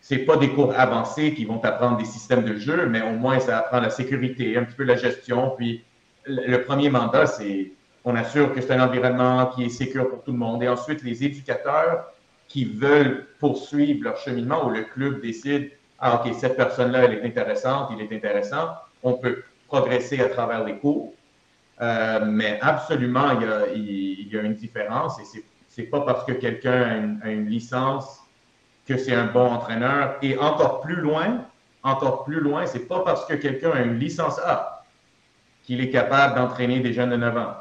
c'est pas des cours avancés qui vont apprendre des systèmes de jeu, mais au moins ça apprend la sécurité, un petit peu la gestion. Puis le premier mandat, c'est on assure que c'est un environnement qui est sécur pour tout le monde. Et ensuite, les éducateurs qui veulent poursuivre leur cheminement ou le club décide, ah, OK, cette personne-là, elle est intéressante, il est intéressant, on peut progresser à travers les cours. Euh, mais absolument, il y, a, une différence et c'est pas parce que quelqu'un a, une licence que c'est un bon entraîneur. Et encore plus loin, encore plus loin, c'est pas parce que quelqu'un a une licence A qu'il est capable d'entraîner des jeunes de 9 ans.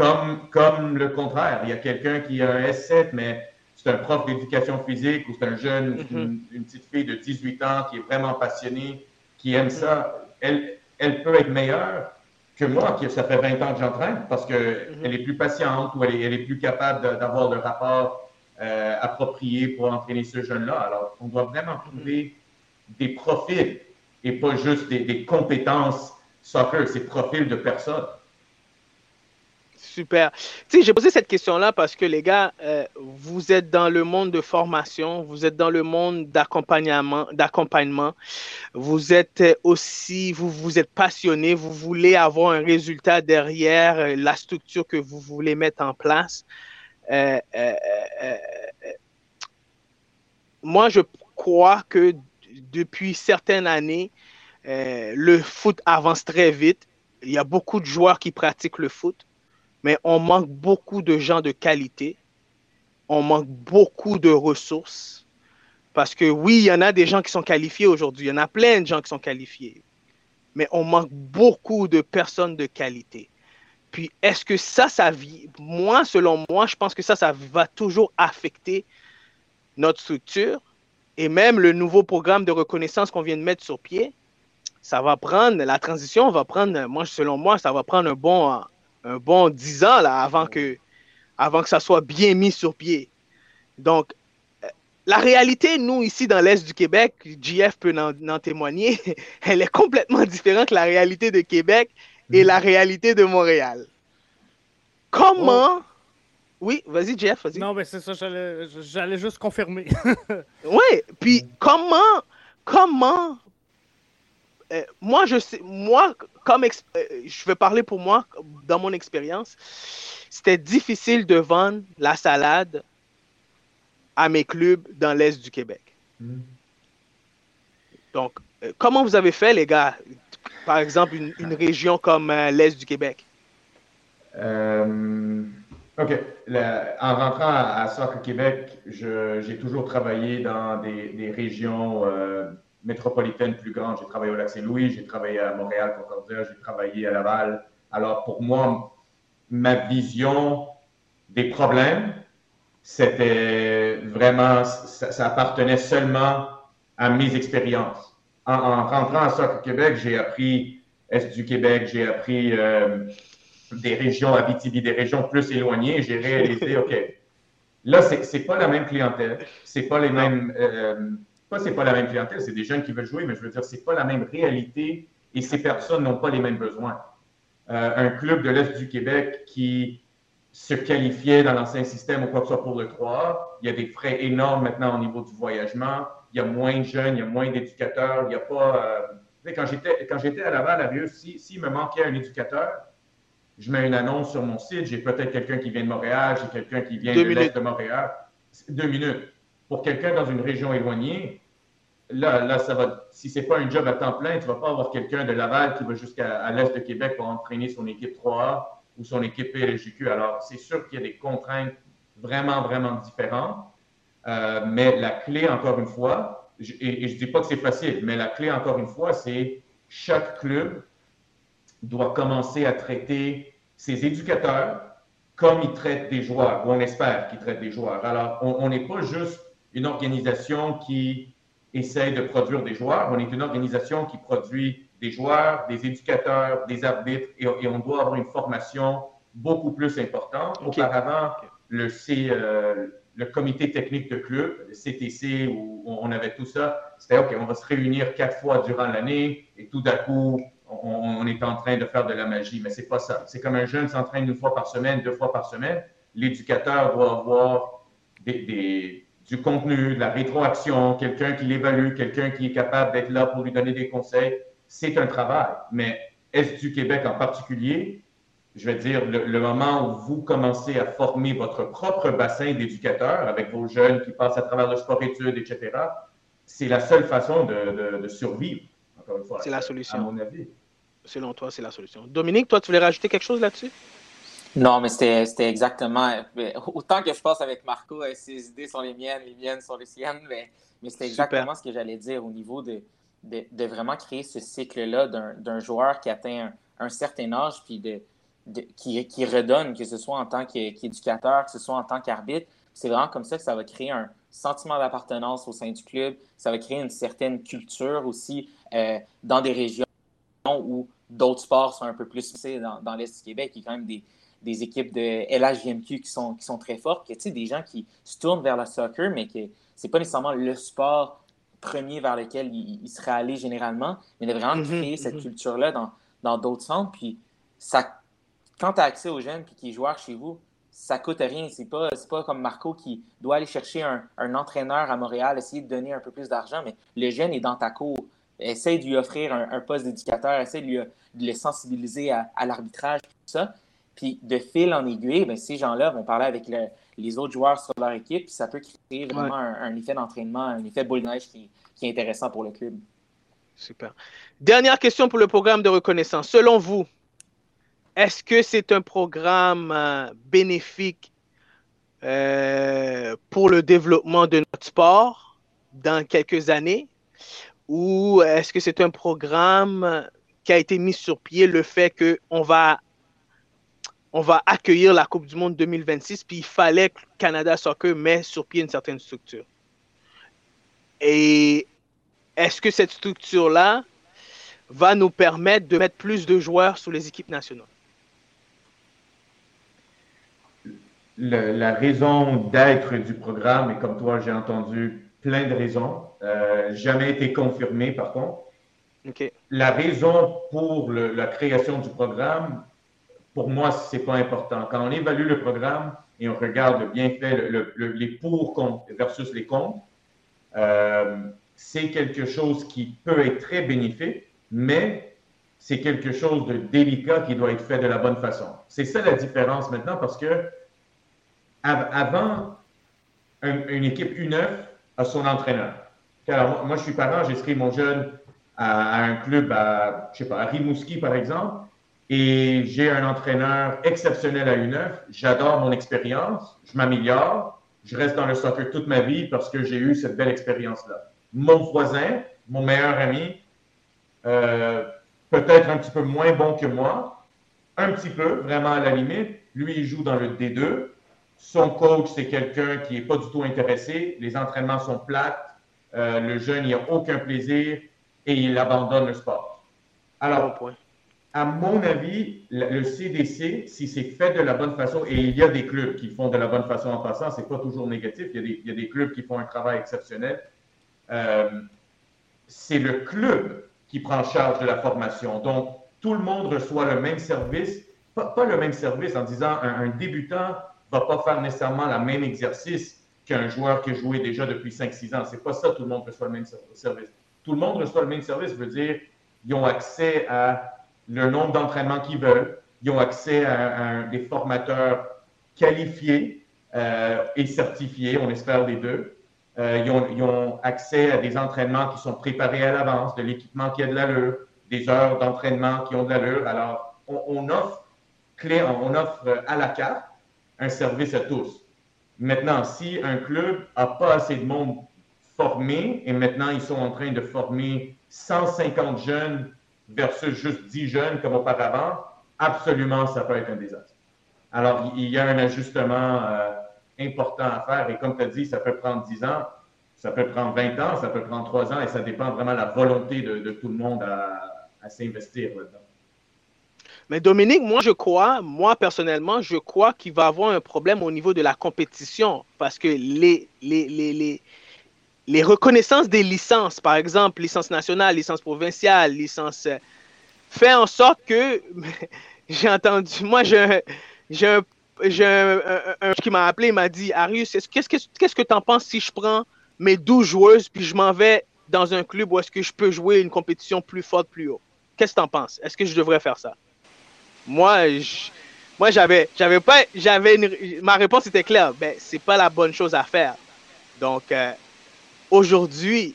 Comme, comme le contraire, il y a quelqu'un qui a un S7, mais c'est un prof d'éducation physique ou c'est un jeune, mm-hmm. une, petite fille de 18 ans qui est vraiment passionnée, qui aime ça. Elle, elle peut être meilleure que moi, qui ça fait 20 ans que j'entraîne, parce qu'elle mhm. est plus patiente ou elle est, elle est plus capable d'avoir le rapport euh, approprié pour entraîner ce jeune-là. Alors, on doit vraiment trouver des profils et pas juste des, des compétences soccer, ces profils de personnes. Super. Tu j'ai posé cette question-là parce que les gars, euh, vous êtes dans le monde de formation, vous êtes dans le monde d'accompagnement, d'accompagnement. Vous êtes aussi, vous vous êtes passionné, vous voulez avoir un résultat derrière euh, la structure que vous voulez mettre en place. Euh, moi, je crois que depuis certaines années, le foot avance très vite. Il y a beaucoup de joueurs qui pratiquent le foot mais on manque beaucoup de gens de qualité. On manque beaucoup de ressources. Parce que oui, il y en a des gens qui sont qualifiés aujourd'hui. Il y en a plein de gens qui sont qualifiés. Mais on manque beaucoup de personnes de qualité. Puis, est-ce que ça, ça vit? Moi, selon moi, je pense que ça, ça va toujours affecter notre structure. Et même le nouveau programme de reconnaissance qu'on vient de mettre sur pied, ça va prendre, la transition va prendre, moi, selon moi, ça va prendre un bon, un bon 10 ans là, avant, que, avant que ça soit bien mis sur pied. Donc, euh, la réalité, nous, ici dans l'Est du Québec, JF peut en, témoigner, elle est complètement différente que la réalité de Québec et la réalité de Montréal. Comment... Oh. Oui, vas-y, Jeff, vas-y. Non, mais c'est ça, j'allais juste confirmer. oui, puis comment, comment euh, moi, je sais, moi, comme euh, je vais parler pour moi, dans mon expérience, c'était difficile de vendre la salade à mes clubs dans l'Est du Québec. Mm. Donc, euh, comment vous avez fait, les gars, par exemple, une, région comme l'Est du Québec? OK. en rentrant à, Soccer Québec, j'ai toujours travaillé dans des, des régions métropolitaine plus grande. J'ai travaillé au Lac-Saint-Louis, j'ai travaillé à Montréal, Concordia, j'ai travaillé à Laval. Alors, pour moi, ma vision des problèmes, c'était vraiment, ça, appartenait seulement à mes expériences. En, rentrant à Soccer Québec, j'ai appris Est du Québec, j'ai appris euh, des régions Abitibi, des régions plus éloignées. J'ai réalisé, OK, là, c'est pas la même clientèle, c'est pas les mêmes. Euh, pas c'est pas la même clientèle, c'est des jeunes qui veulent jouer, mais je veux dire, c'est pas la même réalité et ces personnes n'ont pas les mêmes besoins. Euh, un club de l'Est du Québec qui se qualifiait dans l'ancien système ou quoi que ce soit pour le 3 il y a des frais énormes maintenant au niveau du voyagement, il y a moins de jeunes, il y a moins d'éducateurs, il n'y a pas... Euh... quand j'étais quand j'étais à Laval, à s'il si, me manquait un éducateur, je mets une annonce sur mon site, j'ai peut-être quelqu'un qui vient de Montréal, j'ai quelqu'un qui vient de l'Est de Montréal. Deux minutes. Pour quelqu'un dans une région éloignée, là, là, ça va. Si c'est pas un job à temps plein, tu vas pas avoir quelqu'un de Laval qui va jusqu'à l'est de Québec pour entraîner son équipe 3A ou son équipe PLGQ. Alors, c'est sûr qu'il y a des contraintes vraiment, vraiment différentes. Euh, mais la clé, encore une fois, et, je dis pas que c'est facile, mais la clé, encore une fois, c'est chaque club doit commencer à traiter ses éducateurs comme ils traitent des joueurs, ou on espère qu'ils traitent des joueurs. Alors, on n'est pas juste une organisation qui essaye de produire des joueurs. On est une organisation qui produit des joueurs, des éducateurs, des arbitres, et, on doit avoir une formation beaucoup plus importante. Auparavant, le, C, euh, le comité technique de club, le CTC, où on avait tout ça, c'était OK, on va se réunir quatre fois durant l'année, et tout d'un coup, on, est en train de faire de la magie. Mais c'est pas ça. C'est comme un jeune s'entraîne une fois par semaine, deux fois par semaine. L'éducateur doit avoir des du contenu, de la rétroaction, quelqu'un qui l'évalue, quelqu'un qui est capable d'être là pour lui donner des conseils. C'est un travail. Mais Est du Québec en particulier, je vais dire, le, moment où vous commencez à former votre propre bassin d'éducateurs avec vos jeunes qui passent à travers le sport-études, etc., c'est la seule façon de, survivre, encore une fois. C'est la solution. À mon avis. selon toi, c'est la solution. Dominique, toi, tu voulais rajouter quelque chose là-dessus? Non, mais c'était exactement. Autant que je pense avec Marco, euh, ses idées sont les miennes, les miennes sont les siennes, mais, mais c'était exactement ce que j'allais dire au niveau de, de, vraiment créer ce cycle-là d'un joueur qui atteint un, certain âge, puis de, qui, qui, redonne, que ce soit en tant qu'éducateur, que ce soit en tant qu'arbitre. C'est vraiment comme ça que ça va créer un sentiment d'appartenance au sein du club. Ça va créer une certaine culture aussi euh, dans des régions où d'autres sports sont un peu plus dans, dans l'Est du Québec. Il y a quand même des, des équipes de LHJMQ qui sont, qui sont très fortes, que, des gens qui se tournent vers le soccer, mais que c'est pas nécessairement le sport premier vers lequel ils, seraient allés généralement, mais de vraiment mhm, créer cette mhm. culture-là dans d'autres centres. Puis ça, quand tu as accès aux jeunes puis qui joueur chez vous, ça coûte rien. C'est pas, pas comme Marco qui doit aller chercher un, un, entraîneur à Montréal, essayer de donner un peu plus d'argent, mais le jeune est dans ta cour. Essaye de lui offrir un, poste d'éducateur, essaye de, lui, de le sensibiliser à, à l'arbitrage, tout ça. Puis de fil en aiguille, ben, ces gens-là vont parler avec les autres joueurs sur leur équipe, puis ça peut créer vraiment un, effet d'entraînement, un effet boule de neige qui, est intéressant pour le club. Super. Dernière question pour le programme de reconnaissance. Selon vous, est-ce que c'est un programme euh, bénéfique euh, pour le développement de notre sport dans quelques années? Ou est-ce que c'est un programme qui a été mis sur pied, le fait qu'on va on va accueillir la Coupe du Monde 2026, puis il fallait que Canada Soccer mette sur pied une certaine structure. Et est-ce que cette structure-là va nous permettre de mettre plus de joueurs sur les équipes nationales? la raison d'être du programme, et comme toi, j'ai entendu plein de raisons, euh, jamais été confirmée par contre. La raison pour la création du programme, pour moi, ce n'est pas important. Quand on évalue le programme et on regarde bien fait les pour versus les contre, euh, c'est quelque chose qui peut être très bénéfique, mais c'est quelque chose de délicat qui doit être fait de la bonne façon. C'est ça la différence maintenant parce que avant, une équipe U9 a son entraîneur. Alors, moi, je suis parent, j'inscris mon jeune à, un club à, je sais pas, à Rimouski, par exemple et j'ai un entraîneur exceptionnel à U9. J'adore mon expérience, je m'améliore, je reste dans le soccer toute ma vie parce que j'ai eu cette belle expérience-là. Mon voisin, mon meilleur ami, euh, peut-être un petit peu moins bon que moi, un petit peu, vraiment à la limite. Lui, il joue dans le D2. Son coach, c'est quelqu'un qui n'est pas du tout intéressé. Les entraînements sont plates. Euh, le jeune, il n'a aucun plaisir et il abandonne le sport. Alors, à mon avis, le CDC, si c'est fait de la bonne façon, et il y a des clubs qui font de la bonne façon en passant, c'est pas toujours négatif, il y, a des, clubs qui font un travail exceptionnel. Euh, c'est le club qui prend charge de la formation. Donc, tout le monde reçoit le même service, pas, le même service en disant un, débutant va pas faire nécessairement le même exercice qu'un joueur qui a joué déjà depuis 5-6 ans. C'est pas ça, tout le monde reçoit le même service. Tout le monde reçoit le même service, veut dire ils ont accès à le nombre d'entraînements qu'ils veulent. Ils ont accès à, des formateurs qualifiés euh, et certifiés, on espère les deux. Euh, ils, ont, accès à des entraînements qui sont préparés à l'avance, de l'équipement qui a de l'allure, des heures d'entraînement qui ont de l'allure. Alors, on, offre clé, on offre à la carte un service à tous. Maintenant, si un club n'a pas assez de monde formé et maintenant ils sont en train de former 150 jeunes versus juste 10 jeunes comme auparavant, absolument, ça peut être un désastre. Alors, il y a un ajustement euh, important à faire et comme tu as dit, ça peut prendre 10 ans, ça peut prendre 20 ans, ça peut prendre 3 ans et ça dépend vraiment de la volonté de, tout le monde à, s'investir là-dedans. Mais Dominique, moi je crois, moi personnellement, je crois qu'il va avoir un problème au niveau de la compétition parce que les reconnaissances des licences, par exemple, licence nationale, licence provinciale, licence, euh, fait en sorte que j'ai entendu, moi, j'ai un, un, qui m'a appelé, il m'a dit, Arius, qu'est-ce que qu'est-ce que tu en penses si je prends mes 12 joueuses puis je m'en vais dans un club où est-ce que je peux jouer une compétition plus forte, plus haut? Qu'est-ce que tu en penses? Est-ce que je devrais faire ça? Moi, moi j'avais, j'avais pas, j'avais ma réponse était claire. Ben, c'est pas la bonne chose à faire. Donc, euh, Aujourd'hui,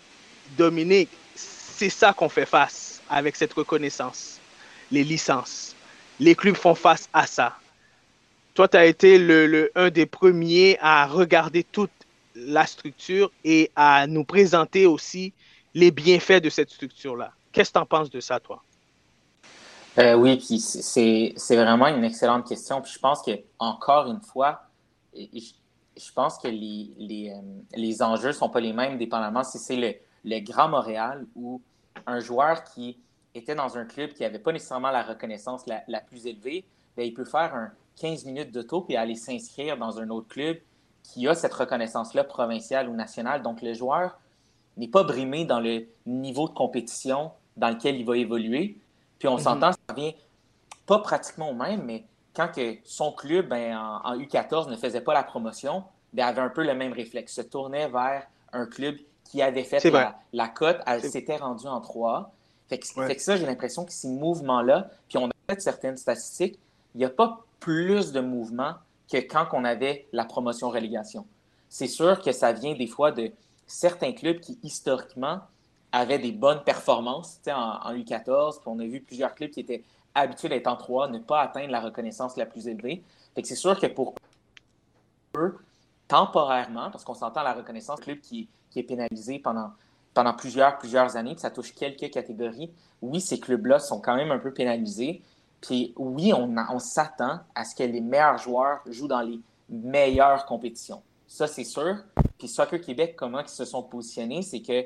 Dominique, c'est ça qu'on fait face avec cette reconnaissance. les licences. Les clubs font face à ça. Toi, tu as été le, un des premiers à regarder toute la structure et à nous présenter aussi les bienfaits de cette structure-là. Qu'est-ce que tu en penses de ça, toi? Euh, oui, puis c'est vraiment une excellente question. Puis je pense que encore une fois, je, pense que les, les, euh, les enjeux ne sont pas les mêmes dépendamment si c'est le, le Grand Montréal ou un joueur qui était dans un club qui n'avait pas nécessairement la reconnaissance la, la plus élevée, bien, il peut faire un 15 minutes de taux et aller s'inscrire dans un autre club qui a cette reconnaissance-là provinciale ou nationale. Donc, le joueur n'est pas brimé dans le niveau de compétition dans lequel il va évoluer. Puis on mhm. s'entend, ça revient pas pratiquement au même, mais quand que son club ben, en, U14 ne faisait pas la promotion, ben, avait un peu le même réflexe, se tournait vers un club qui avait fait la, cote, elle s'était rendue en 3 fait que, fait que ça, j'ai l'impression que ces mouvements-là, puis on a fait certaines statistiques, il n'y a pas plus de mouvements que quand on avait la promotion-relégation. C'est sûr que ça vient des fois de certains clubs qui, historiquement, avaient des bonnes performances en, en U14. Puis on a vu plusieurs clubs qui étaient habitués d'être en 3, ne pas atteindre la reconnaissance la plus élevée. C'est sûr que pour eux, temporairement, parce qu'on s'entend la reconnaissance, club qui, qui est pénalisé pendant, pendant plusieurs, plusieurs années, puis ça touche quelques catégories, oui, ces clubs-là sont quand même un peu pénalisés. Puis oui, on, on s'attend à ce que les meilleurs joueurs jouent dans les meilleures compétitions. Ça, c'est sûr. Puis Soccer Québec, comment ils se sont positionnés, c'est que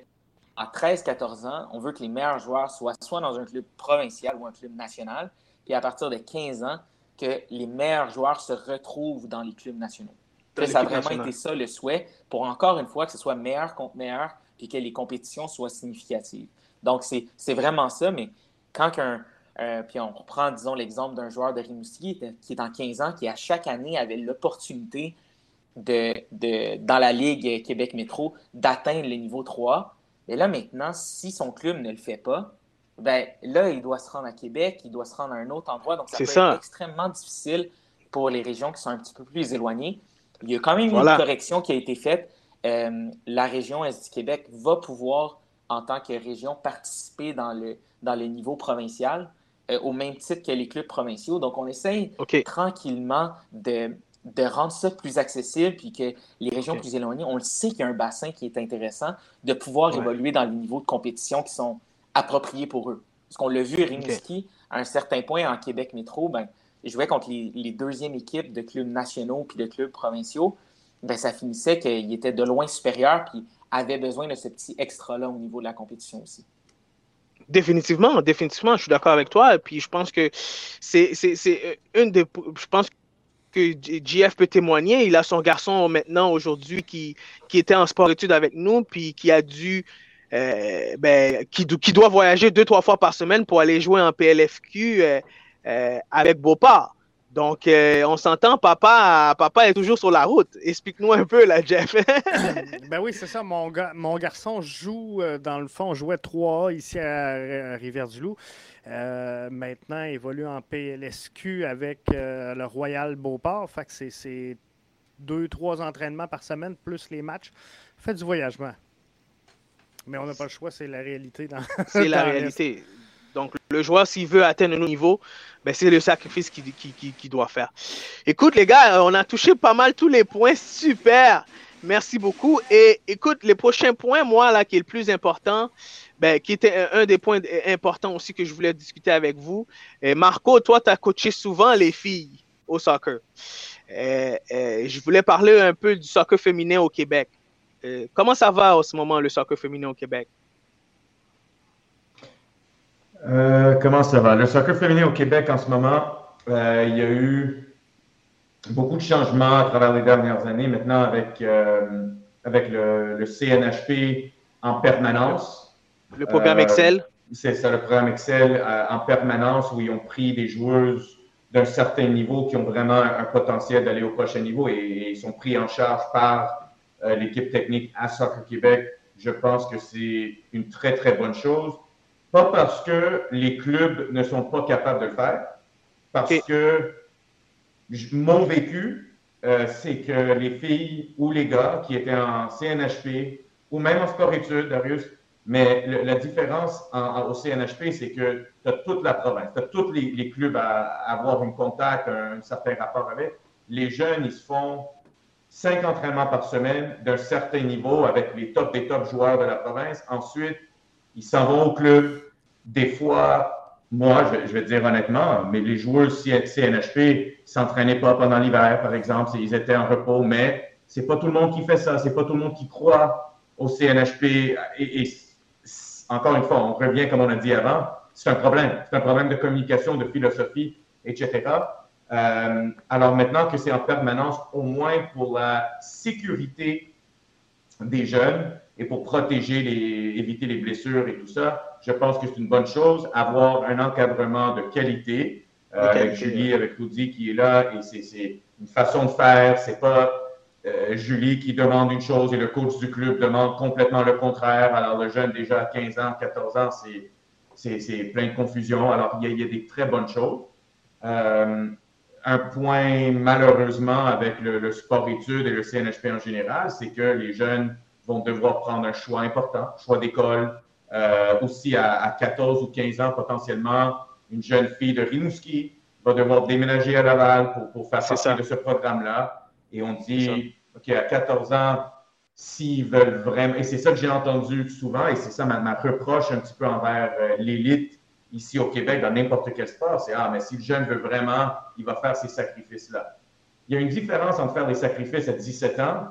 à 13-14 ans, on veut que les meilleurs joueurs soient soit dans un club provincial ou un club national. Puis à partir de 15 ans, que les meilleurs joueurs se retrouvent dans les clubs nationaux. ça a vraiment été ça le souhait pour encore une fois que ce soit meilleur contre meilleur puis que les compétitions soient significatives. Donc, c'est vraiment ça, mais quand. Euh, puis on reprend, disons, l'exemple d'un joueur de Rimouski qui est en 15 ans, qui à chaque année avait l'opportunité de, de, dans la Ligue Québec Métro d'atteindre le niveau 3. Et là, maintenant, si son club ne le fait pas, ben là, il doit se rendre à Québec, il doit se rendre à un autre endroit. Donc, ça peut être extrêmement difficile pour les régions qui sont un petit peu plus éloignées. Il y a quand même une correction qui a été faite. Euh, la région Est du Québec va pouvoir, en tant que région, participer dans le, dans le niveau provincial euh, au même titre que les clubs provinciaux. Donc, on essaye tranquillement de, de, rendre ça plus accessible, puis que les régions plus éloignées, on le sait qu'il y a un bassin qui est intéressant, de pouvoir évoluer dans les niveaux de compétition qui sont appropriés pour eux. Parce qu'on l'a vu, Rimouski, à un certain point en Québec métro, ben, jouait contre les, les deuxièmes équipes de clubs nationaux puis de clubs provinciaux ben, ça finissait qu'il était de loin supérieur puis avait besoin de ce petit extra-là au niveau de la compétition aussi. Définitivement, définitivement, je suis d'accord avec toi. Et puis je pense que c'est euh, une des. Je pense que JF peut témoigner. Il a son garçon maintenant aujourd'hui qui, qui était en sport-études avec nous, puis qui a dû. Euh, ben, qui, doit voyager deux, trois fois par semaine pour aller jouer en PLFQ euh, avec Beauport. Donc, euh, on s'entend, papa, papa est toujours sur la route. Explique-nous un peu, là, Jeff. ben oui, c'est ça. Mon, mon garçon joue, euh, dans le fond, jouait 3A ici à, Rivière-du-Loup. Euh, maintenant, évolue en PLSQ avec le Royal Beauport. Fait que c'est deux, trois entraînements par semaine, plus les matchs. Fait du voyagement. Mais on n'a pas le choix, c'est la réalité. C'est la réalité. Donc, le joueur, s'il veut atteindre un niveau, ben, c'est le sacrifice qu'il qui, doit faire. Écoute, les gars, on a touché pas mal tous les points. Super. Merci beaucoup. Et écoute, les prochains points, moi, là, qui est le plus important, ben, qui était un, des points importants aussi que je voulais discuter avec vous. Et Marco, toi, tu as coaché souvent les filles au soccer. je voulais parler un peu du soccer féminin au Québec. comment ça va en ce moment, le soccer féminin au Québec? Euh, comment ça va? Le soccer féminin au Québec en ce moment, euh, il y a eu beaucoup de changements à travers les dernières années. Maintenant, avec, euh, avec le, CNHP en permanence. Le programme Excel? C'est ça, le programme Excel en permanence où ils ont pris des joueuses d'un certain niveau qui ont vraiment un potentiel d'aller au prochain niveau et, ils sont pris en charge par l'équipe technique à Soccer Québec. Je pense que c'est une très, très bonne chose. Pas parce que les clubs ne sont pas capables de le faire, parce que mon vécu, euh, c'est que les filles ou les gars qui étaient en CNHP ou même en sport-études, Darius, Mais la différence au CNHP, c'est que tu as toute la province, tu as tous les, clubs à, avoir un contact, un, certain rapport avec. Les jeunes, ils se font cinq entraînements par semaine d'un certain niveau avec les top des top joueurs de la province. Ensuite, ils s'en vont au club. Des fois, moi, je, vais te dire honnêtement, mais les joueurs CNHP ne s'entraînaient pas pendant l'hiver, par exemple, ils étaient en repos, mais c'est pas tout le monde qui fait ça, c'est pas tout le monde qui croit au CNHP. Et, encore une fois, on revient comme on a dit avant, c'est un problème. C'est un problème de communication, de philosophie, etc. Euh, alors maintenant que c'est en permanence, au moins pour la sécurité des jeunes et pour protéger, les, éviter les blessures et tout ça, je pense que c'est une bonne chose. Avoir un encadrement de qualité, euh, avec Julie, avec Rudy qui est là, et c'est une façon de faire. C'est pas euh, Julie qui demande une chose et le coach du club demande complètement le contraire. Alors le jeune déjà à 15 ans, 14 ans, c'est plein de confusion. Alors il y a, des très bonnes choses. Euh, un point, malheureusement, avec le, sport-études et le CNHP en général, c'est que les jeunes vont devoir prendre un choix important, choix d'école. Euh, aussi, à, 14 ou 15 ans, potentiellement, une jeune fille de Rimouski va devoir déménager à Laval pour, pour faire partie de ce programme-là. Et on dit, OK, à 14 ans, s'ils veulent vraiment, et c'est ça que j'ai entendu souvent, et c'est ça ma, ma, reproche un petit peu envers euh, l'élite ici au Québec, dans n'importe quel sport, c'est Ah, mais si le jeune veut vraiment, il va faire ces sacrifices-là. Il y a une différence entre faire des sacrifices à 17 ans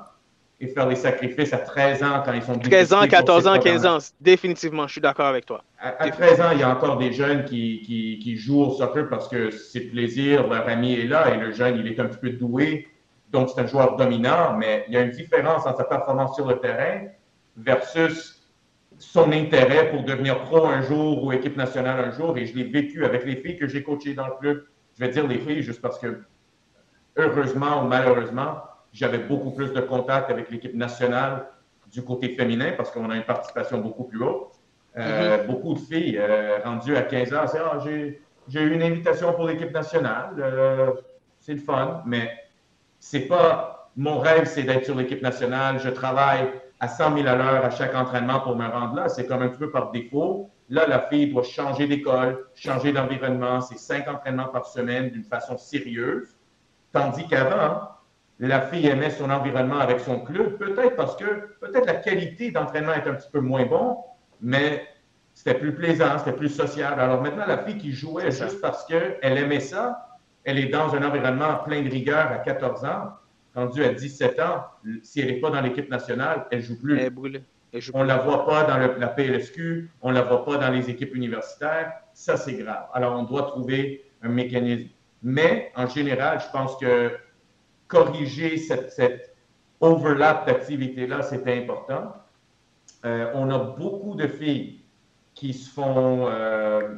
et faire des sacrifices à 13 ans quand ils sont 13 ans, 14 ans, 15 ans, définitivement, je suis d'accord avec toi. À, 13 ans, il y a encore des jeunes qui, qui, qui, jouent au soccer parce que c'est plaisir, leur ami est là et le jeune, il est un petit peu doué, donc c'est un joueur dominant, mais il y a une différence entre sa performance sur le terrain versus son intérêt pour devenir pro un jour ou équipe nationale un jour. Et je l'ai vécu avec les filles que j'ai coachées dans le club. Je vais dire les filles juste parce que, heureusement ou malheureusement, j'avais beaucoup plus de contact avec l'équipe nationale du côté féminin parce qu'on a une participation beaucoup plus haute. Euh, mm-hmm. Beaucoup de filles euh, rendues à 15 ans, c'est ah, j'ai eu une invitation pour l'équipe nationale. Euh, c'est le fun, mais c'est pas mon rêve, c'est d'être sur l'équipe nationale. Je travaille à 100 000 à l'heure à chaque entraînement pour me rendre là. C'est comme un peu par défaut. Là, la fille doit changer d'école, changer d'environnement. C'est cinq entraînements par semaine d'une façon sérieuse. Tandis qu'avant, la fille aimait son environnement avec son club, peut-être parce que peut-être la qualité d'entraînement est un petit peu moins bon, mais c'était plus plaisant, c'était plus social. Alors maintenant, la fille qui jouait juste parce qu'elle aimait ça, elle est dans un environnement plein de rigueur à 14 ans, rendue à 17 ans, si elle n'est pas dans l'équipe nationale, elle ne joue plus. on ne la voit pas dans la PLSQ, on ne la voit pas dans les équipes universitaires. Ça, c'est grave. Alors, on doit trouver un mécanisme. Mais, en général, je pense que corriger cette, overlap d'activité-là, c'était important. Euh, on a beaucoup de filles qui se font euh,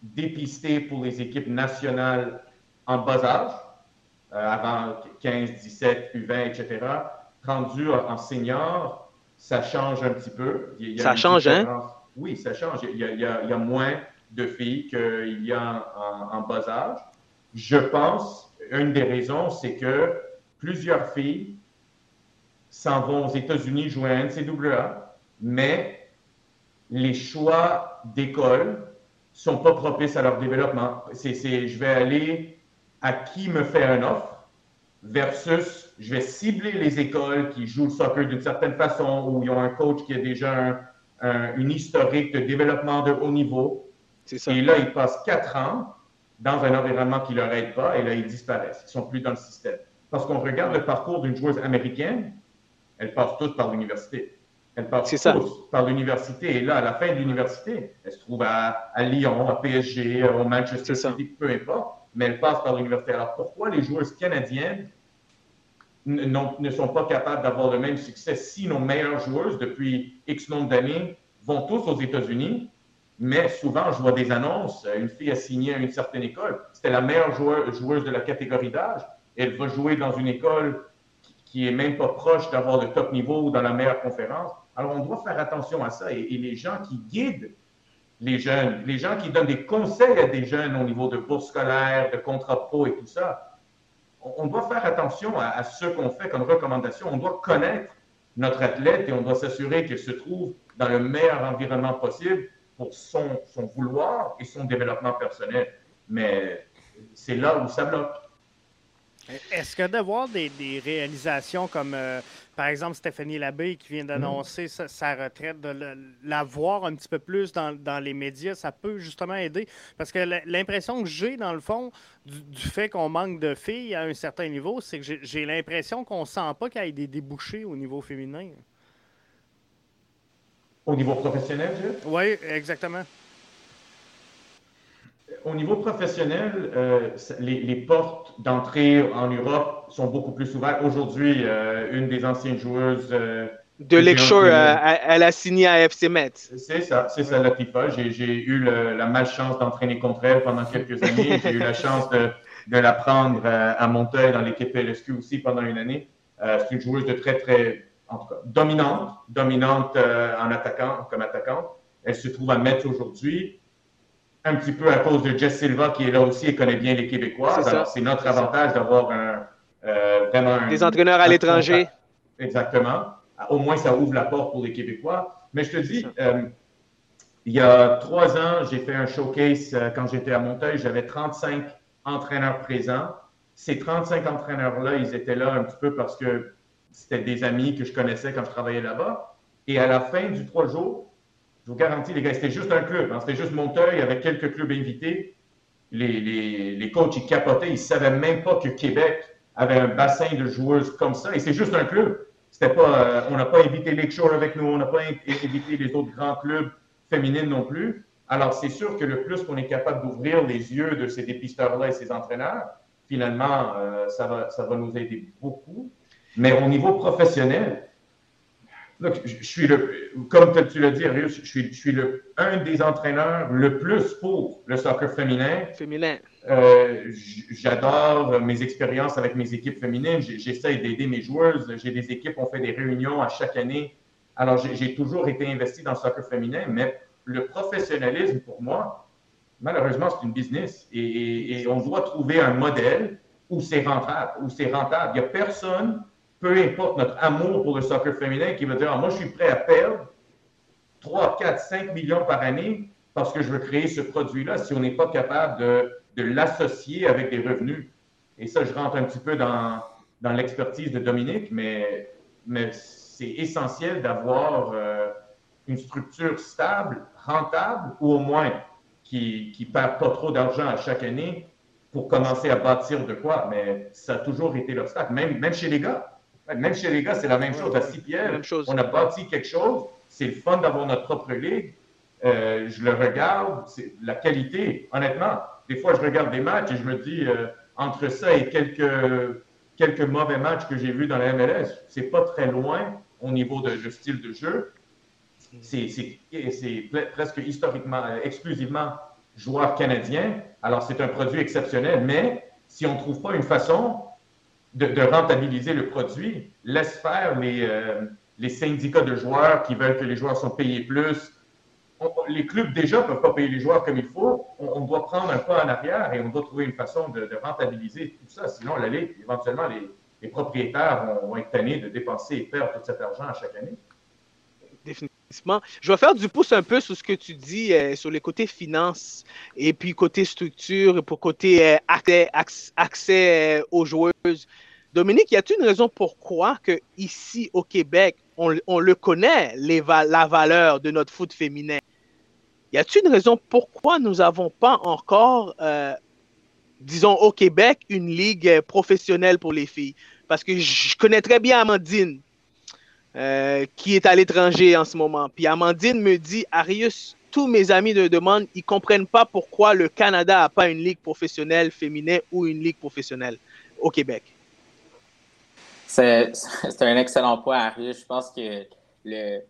dépister pour les équipes nationales en bas âge. Euh, avant 15, 17, U20, etc. Rendu en senior, ça change un petit peu. ça change, hein? Oui, ça change. Il y, a, moins de filles qu'il y a en, bas âge. Je pense, une des raisons, c'est que plusieurs filles s'en vont aux États-Unis jouer à NCAA, mais les choix d'école sont pas propices à leur développement. C'est, je vais aller à qui me fait un offre versus je vais cibler les écoles qui jouent le soccer d'une certaine façon où ils ont un coach qui a déjà une historique de développement de haut niveau. Ça. Et là, ils passent quatre ans dans un environnement qui ne leur aide pas et là, ils disparaissent. Ils ne sont plus dans le système. Parce qu'on regarde le parcours d'une joueuse américaine, elle passe toutes par l'université. Elle passe tous par l'université. Et là, à la fin de l'université, elle se trouve à, à Lyon, à PSG, au Manchester City, peu importe mais elles passent par l'université. Alors pourquoi les joueuses canadiennes ne sont pas capables d'avoir le même succès si nos meilleures joueuses depuis X nombre d'années vont tous aux États-Unis, mais souvent je vois des annonces, une fille a signé à une certaine école, c'était la meilleure joueuse, de la catégorie d'âge, elle va jouer dans une école qui est même pas proche d'avoir le top niveau ou dans la meilleure conférence. Alors on doit faire attention à ça et les gens qui guident les jeunes, les gens qui donnent des conseils à des jeunes au niveau de bourse scolaire, de contrat pro et tout ça, on, doit faire attention à, ce qu'on fait comme recommandation. On doit connaître notre athlète et on doit s'assurer qu'il se trouve dans le meilleur environnement possible pour son, son vouloir et son développement personnel. Mais c'est là où ça bloque. Est-ce que d'avoir des, des, réalisations comme, euh, par exemple, Stéphanie Labbé qui vient d'annoncer sa, sa, retraite, de la voir un petit peu plus dans, dans, les médias, ça peut justement aider? Parce que l'impression que j'ai, dans le fond, du, du fait qu'on manque de filles à un certain niveau, c'est que j'ai l'impression qu'on ne sent pas qu'il y ait des débouchés au niveau féminin. Au niveau professionnel, Oui, exactement au niveau professionnel, euh, les, les, portes d'entrée en Europe sont beaucoup plus ouvertes. Aujourd'hui, euh, une des anciennes joueuses euh, de euh, elle a signé à FC Metz. C'est ça, c'est ça, Latifa. J'ai eu le, la malchance d'entraîner contre elle pendant quelques années. J'ai eu la chance de, de la prendre à Monteuil dans l'équipe LSQ aussi pendant une année. c'est une joueuse de très, très, en tout cas, dominante, dominante en attaquant, comme attaquante. Elle se trouve à Metz aujourd'hui un petit peu à cause de Jess Silva qui est là aussi et connaît bien les Québécois. C'est notre avantage d'avoir un, euh, vraiment des entraîneurs à l'étranger. Exactement. Au moins, ça ouvre la porte pour les Québécois. Mais je te dis, euh, il y a trois ans, j'ai fait un showcase euh, quand j'étais à Monteuil. J'avais 35 entraîneurs présents. Ces 35 entraîneurs-là, ils étaient là un petit peu parce que c'était des amis que je connaissais quand je travaillais là-bas. Et à la fin du trois jours, je vous garantis, les gars, c'était juste un club. Hein. C'était juste Monteuil avec quelques clubs invités. Les, les, les coachs, ils capotaient. Ils ne savaient même pas que Québec avait un bassin de joueuses comme ça. Et c'est juste un club. C'était pas, euh, on n'a pas invité Lakeshore avec nous. On n'a pas invité les autres grands clubs féminines non plus. Alors, c'est sûr que le plus qu'on est capable d'ouvrir les yeux de ces dépisteurs-là et ces entraîneurs, finalement, euh, ça, va, ça va nous aider beaucoup. Mais au niveau professionnel, je suis le, comme tu l'as dit, Arius, je suis, je suis le, un des entraîneurs le plus pour le soccer féminin. Féminin. Euh, J'adore mes expériences avec mes équipes féminines. J'essaie d'aider mes joueuses. J'ai des équipes, on fait des réunions à chaque année. Alors, j'ai toujours été investi dans le soccer féminin, mais le professionnalisme, pour moi, malheureusement, c'est une business. Et, et, et, on doit trouver un modèle où c'est rentable. Où c'est rentable. Il n'y a personne peu importe notre amour pour le soccer féminin, qui va dire, ah, moi, je suis prêt à perdre 3, 4, 5 millions par année parce que je veux créer ce produit-là si on n'est pas capable de, de l'associer avec des revenus. Et ça, je rentre un petit peu dans, dans l'expertise de Dominique, mais, mais c'est essentiel d'avoir euh, une structure stable, rentable, ou au moins qui ne perd pas trop d'argent à chaque année pour commencer à bâtir de quoi. Mais ça a toujours été l'obstacle, même, même chez les gars. Même chez les gars, c'est la même chose. À six on a bâti quelque chose. C'est le fun d'avoir notre propre ligue. Euh, je le regarde, c'est la qualité, honnêtement. Des fois, je regarde des matchs et je me dis, euh, entre ça et quelques, quelques mauvais matchs que j'ai vus dans la MLS, c'est pas très loin au niveau de, de style de jeu. C'est presque historiquement, euh, exclusivement joueur canadien. Alors, c'est un produit exceptionnel, mais si on ne trouve pas une façon de, rentabiliser le produit, laisse faire les, euh, les syndicats de joueurs qui veulent que les joueurs soient payés plus. les clubs déjà ne peuvent pas payer les joueurs comme il faut. On, doit prendre un pas en arrière et on doit trouver une façon de, rentabiliser tout ça. Sinon, la éventuellement, les, les propriétaires vont, être tannés de dépenser et perdre tout cet argent à chaque année. Je vais faire du pouce un peu sur ce que tu dis euh, sur les côtés finances et puis côté structure et pour côté euh, accès, accès aux joueuses. Dominique, y a-t-il une raison pourquoi que ici au Québec, on, le connaît, la valeur de notre foot féminin? Y a-t-il une raison pourquoi nous n'avons pas encore, euh, disons au Québec, une ligue professionnelle pour les filles? Parce que je connais très bien Amandine, euh, qui est à l'étranger en ce moment. Puis Amandine me dit, Arius, tous mes amis de demande, ils comprennent pas pourquoi le Canada n'a pas une ligue professionnelle féminine ou une ligue professionnelle au Québec. C'est un excellent point, Arius. Je pense que le,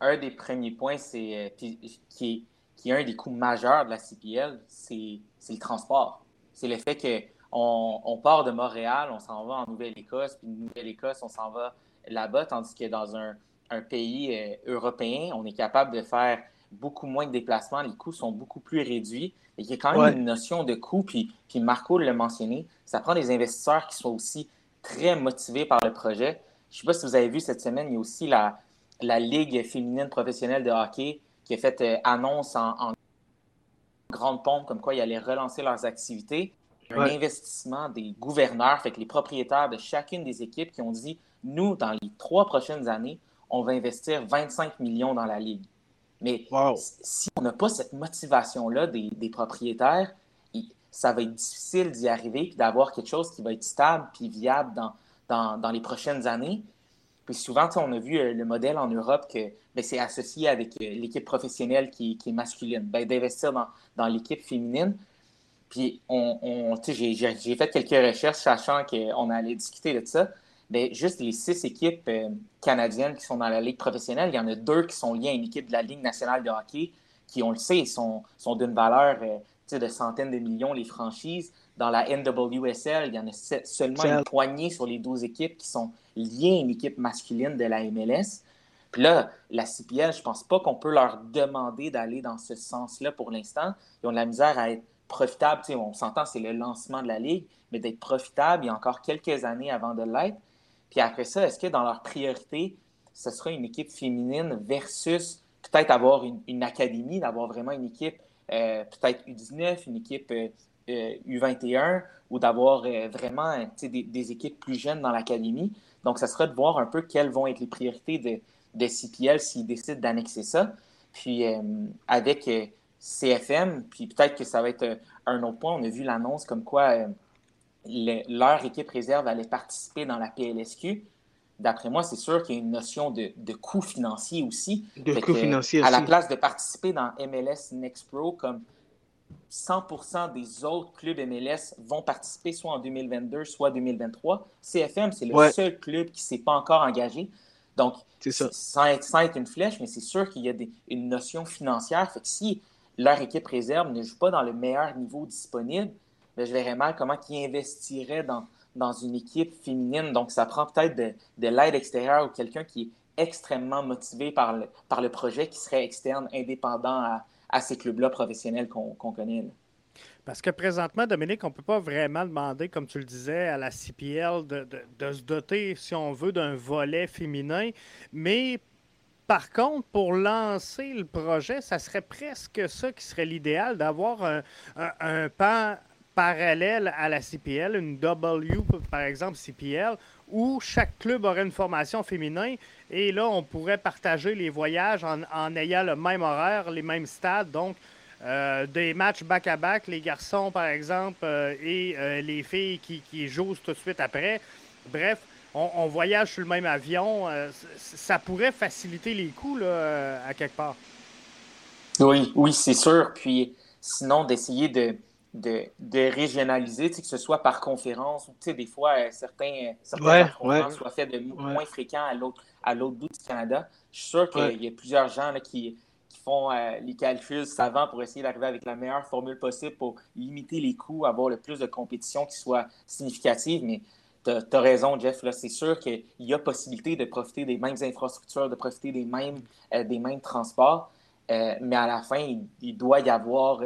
un des premiers points, c'est euh, qui, est un des coûts majeurs de la CPL, c'est le transport. C'est le fait qu'on on part de Montréal, on s'en va en Nouvelle-Écosse, puis de Nouvelle-Écosse, on s'en va là-bas, tandis que dans un, un pays euh, européen, on est capable de faire beaucoup moins de déplacements, les coûts sont beaucoup plus réduits. Et il y a quand même une notion de coût, puis, puis Marco l'a mentionné, ça prend des investisseurs qui soient aussi très motivés par le projet. je ne sais pas si vous avez vu cette semaine, il y a aussi la, la Ligue féminine professionnelle de hockey qui a fait euh, annonce en, grande pompe comme quoi ils allaient relancer leurs activités. Un investissement des gouverneurs, fait que les propriétaires de chacune des équipes qui ont dit nous, dans les trois prochaines années, on va investir 25 millions dans la Ligue. Mais si on n'a pas cette motivation-là des, propriétaires, ça va être difficile d'y arriver et d'avoir quelque chose qui va être stable puis viable dans, dans les prochaines années. Puis souvent, on a vu euh, le modèle en Europe que ben, c'est associé avec euh, l'équipe professionnelle qui, est masculine, ben, d'investir dans, l'équipe féminine. Puis on, j'ai fait quelques recherches sachant qu'on allait discuter de ça. Juste les six équipes euh, canadiennes qui sont dans la Ligue professionnelle, il y en a deux qui sont liées à une équipe de la Ligue nationale de hockey, qui, on le sait, sont, sont d'une valeur de centaines de millions, les franchises. Dans la NWSL, il y en a seulement une poignée sur les 12 équipes qui sont liées à une équipe masculine de la MLS. Puis là, la CPL, je ne pense pas qu'on peut leur demander d'aller dans ce sens-là pour l'instant. Ils ont de la misère à être profitables. on s'entend, c'est le lancement de la Ligue, mais d'être profitable, il y a encore quelques années avant de l'être. Puis après ça, est-ce que dans leur priorité, ce sera une équipe féminine versus peut-être avoir une académie, d'avoir vraiment une équipe euh, peut-être U19, une équipe U21 euh, euh, ou d'avoir vraiment des, équipes plus jeunes dans l'académie? Donc, ça sera de voir un peu quelles vont être les priorités de, de CPL s'ils décident d'annexer ça. Puis, avec CFM, puis peut-être que ça va être un autre point, on a vu l'annonce comme quoi leur équipe réserve allait participer dans la PLSQ d'après moi, c'est sûr qu'il y a une notion de, coût financier aussi. De coût financier aussi. À la place de participer dans MLS Next Pro, comme 100% des autres clubs MLS vont participer soit en 2022, soit 2023, CFM, c'est le seul club qui ne s'est pas encore engagé. Donc, ça. Sans, être, une flèche, mais c'est sûr qu'il y a une notion financière. Fait que si leur équipe réserve ne joue pas dans le meilleur niveau disponible, ben, je verrais mal comment ils investiraient dans, dans une équipe féminine. Donc, ça prend peut-être de, l'aide extérieure ou quelqu'un qui est extrêmement motivé par le, par le projet, qui serait externe, indépendant à, ces clubs-là professionnels qu'on connaît. Parce que présentement, Dominique, on ne peut pas vraiment demander, comme tu le disais, à la CPL de, de se doter, si on veut, d'un volet féminin. Mais par contre, pour lancer le projet, ça serait presque ça qui serait l'idéal, d'avoir un, pan parallèle à la CPL, une W, par exemple, CPL, où chaque club aurait une formation féminin. Et là, on pourrait partager les voyages en, ayant le même horaire, les mêmes stades. Donc, euh, des matchs back-à-back, les garçons, par exemple, euh, et euh, les filles qui, jouent tout de suite après. Bref, on, voyage sur le même avion. ça pourrait faciliter les coûts, là, à quelque part. Oui, oui, c'est sûr. Puis, sinon, d'essayer de de, de régionaliser, que ce soit par conférence ou des fois euh, certains, certains conférences soient faits de moins fréquents à l'autre, à l'autre bout du Canada. Je suis sûr qu'il y a plusieurs gens là, qui, qui font euh, les calculs savants pour essayer d'arriver avec la meilleure formule possible pour limiter les coûts, avoir le plus de compétition qui soit significative. Mais tu as, raison, Jeff. C'est sûr qu'il y a possibilité de profiter des mêmes infrastructures, de profiter des mêmes, euh, des mêmes transports. mais à la fin, il, il doit y avoir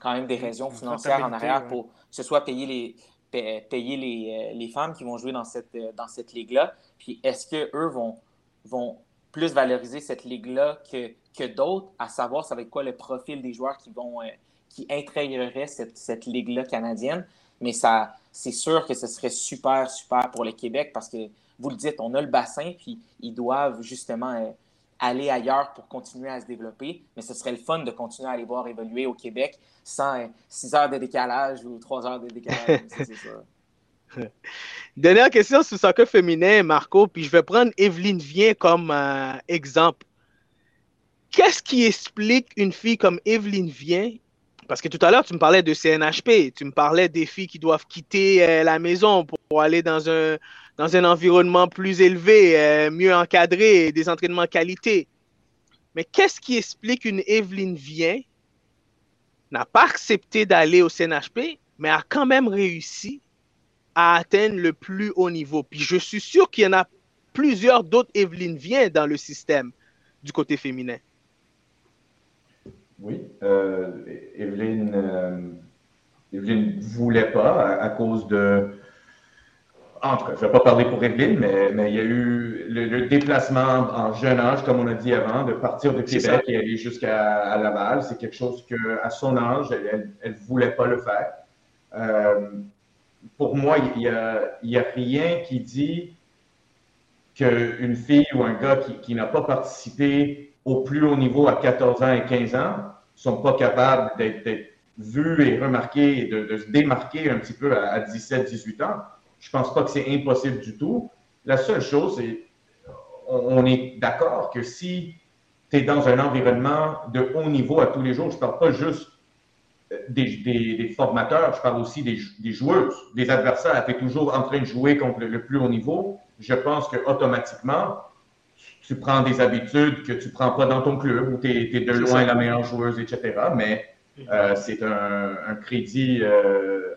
quand même des raisons financières en arrière pour que ce soit payer les, payer les, euh, les, femmes qui vont jouer dans cette, euh, dans cette ligue-là. Puis est-ce qu'eux vont, vont plus valoriser cette ligue-là que, que d'autres, à savoir ça va être quoi le profil des joueurs qui vont euh, qui intégreraient cette, cette ligue-là canadienne? Mais ça, c'est sûr que ce serait super, super pour le Québec parce que vous le dites, on a le bassin, puis ils doivent justement aller ailleurs pour continuer à se développer. Mais ce serait le fun de continuer à les voir évoluer au Québec sans 6 heures de décalage ou 3 heures de décalage. c'est ça. Dernière question sur le soccer féminin, Marco, puis je vais prendre Evelyne Vien comme euh, exemple. Qu'est-ce qui explique une fille comme Evelyne Vien Parce que tout à l'heure, tu me parlais de CNHP, tu me parlais des filles qui doivent quitter euh, la maison pour, aller dans un, dans un environnement plus élevé, euh, mieux encadré, des entraînements qualité. Mais qu'est-ce qui explique une Evelyne Vien n'a pas accepté d'aller au CNHP, mais a quand même réussi à atteindre le plus haut niveau? Puis je suis sûr qu'il y en a plusieurs d'autres Evelyne Vien dans le système du côté féminin. Oui, euh, Evelyne, ne euh, voulait pas à, cause de en tout cas, je ne vais pas parler pour Evelyne, mais, mais il y a eu le, déplacement en jeune âge, comme on a dit avant, de partir de Québec et aller jusqu'à Laval. C'est quelque chose qu'à son âge, elle ne voulait pas le faire. Euh, pour moi, il n'y a, a, rien qui dit qu'une fille ou un gars qui, qui n'a pas participé au plus haut niveau à 14 ans et 15 ans sont pas capables d'être vus et remarqués et de, se démarquer un petit peu à, 17, 18 ans. Je pense pas que c'est impossible du tout. La seule chose, c'est on, est d'accord que si tu es dans un environnement de haut niveau à tous les jours, je parle pas juste euh, des, formateurs, je parle aussi des, des, joueuses, des adversaires. Tu es toujours en train de jouer contre le, plus haut niveau. Je pense que automatiquement, tu prends des habitudes que tu prends pas dans ton club où tu es, de loin la meilleure joueuse, etc. Mais euh, c'est un, un, crédit euh,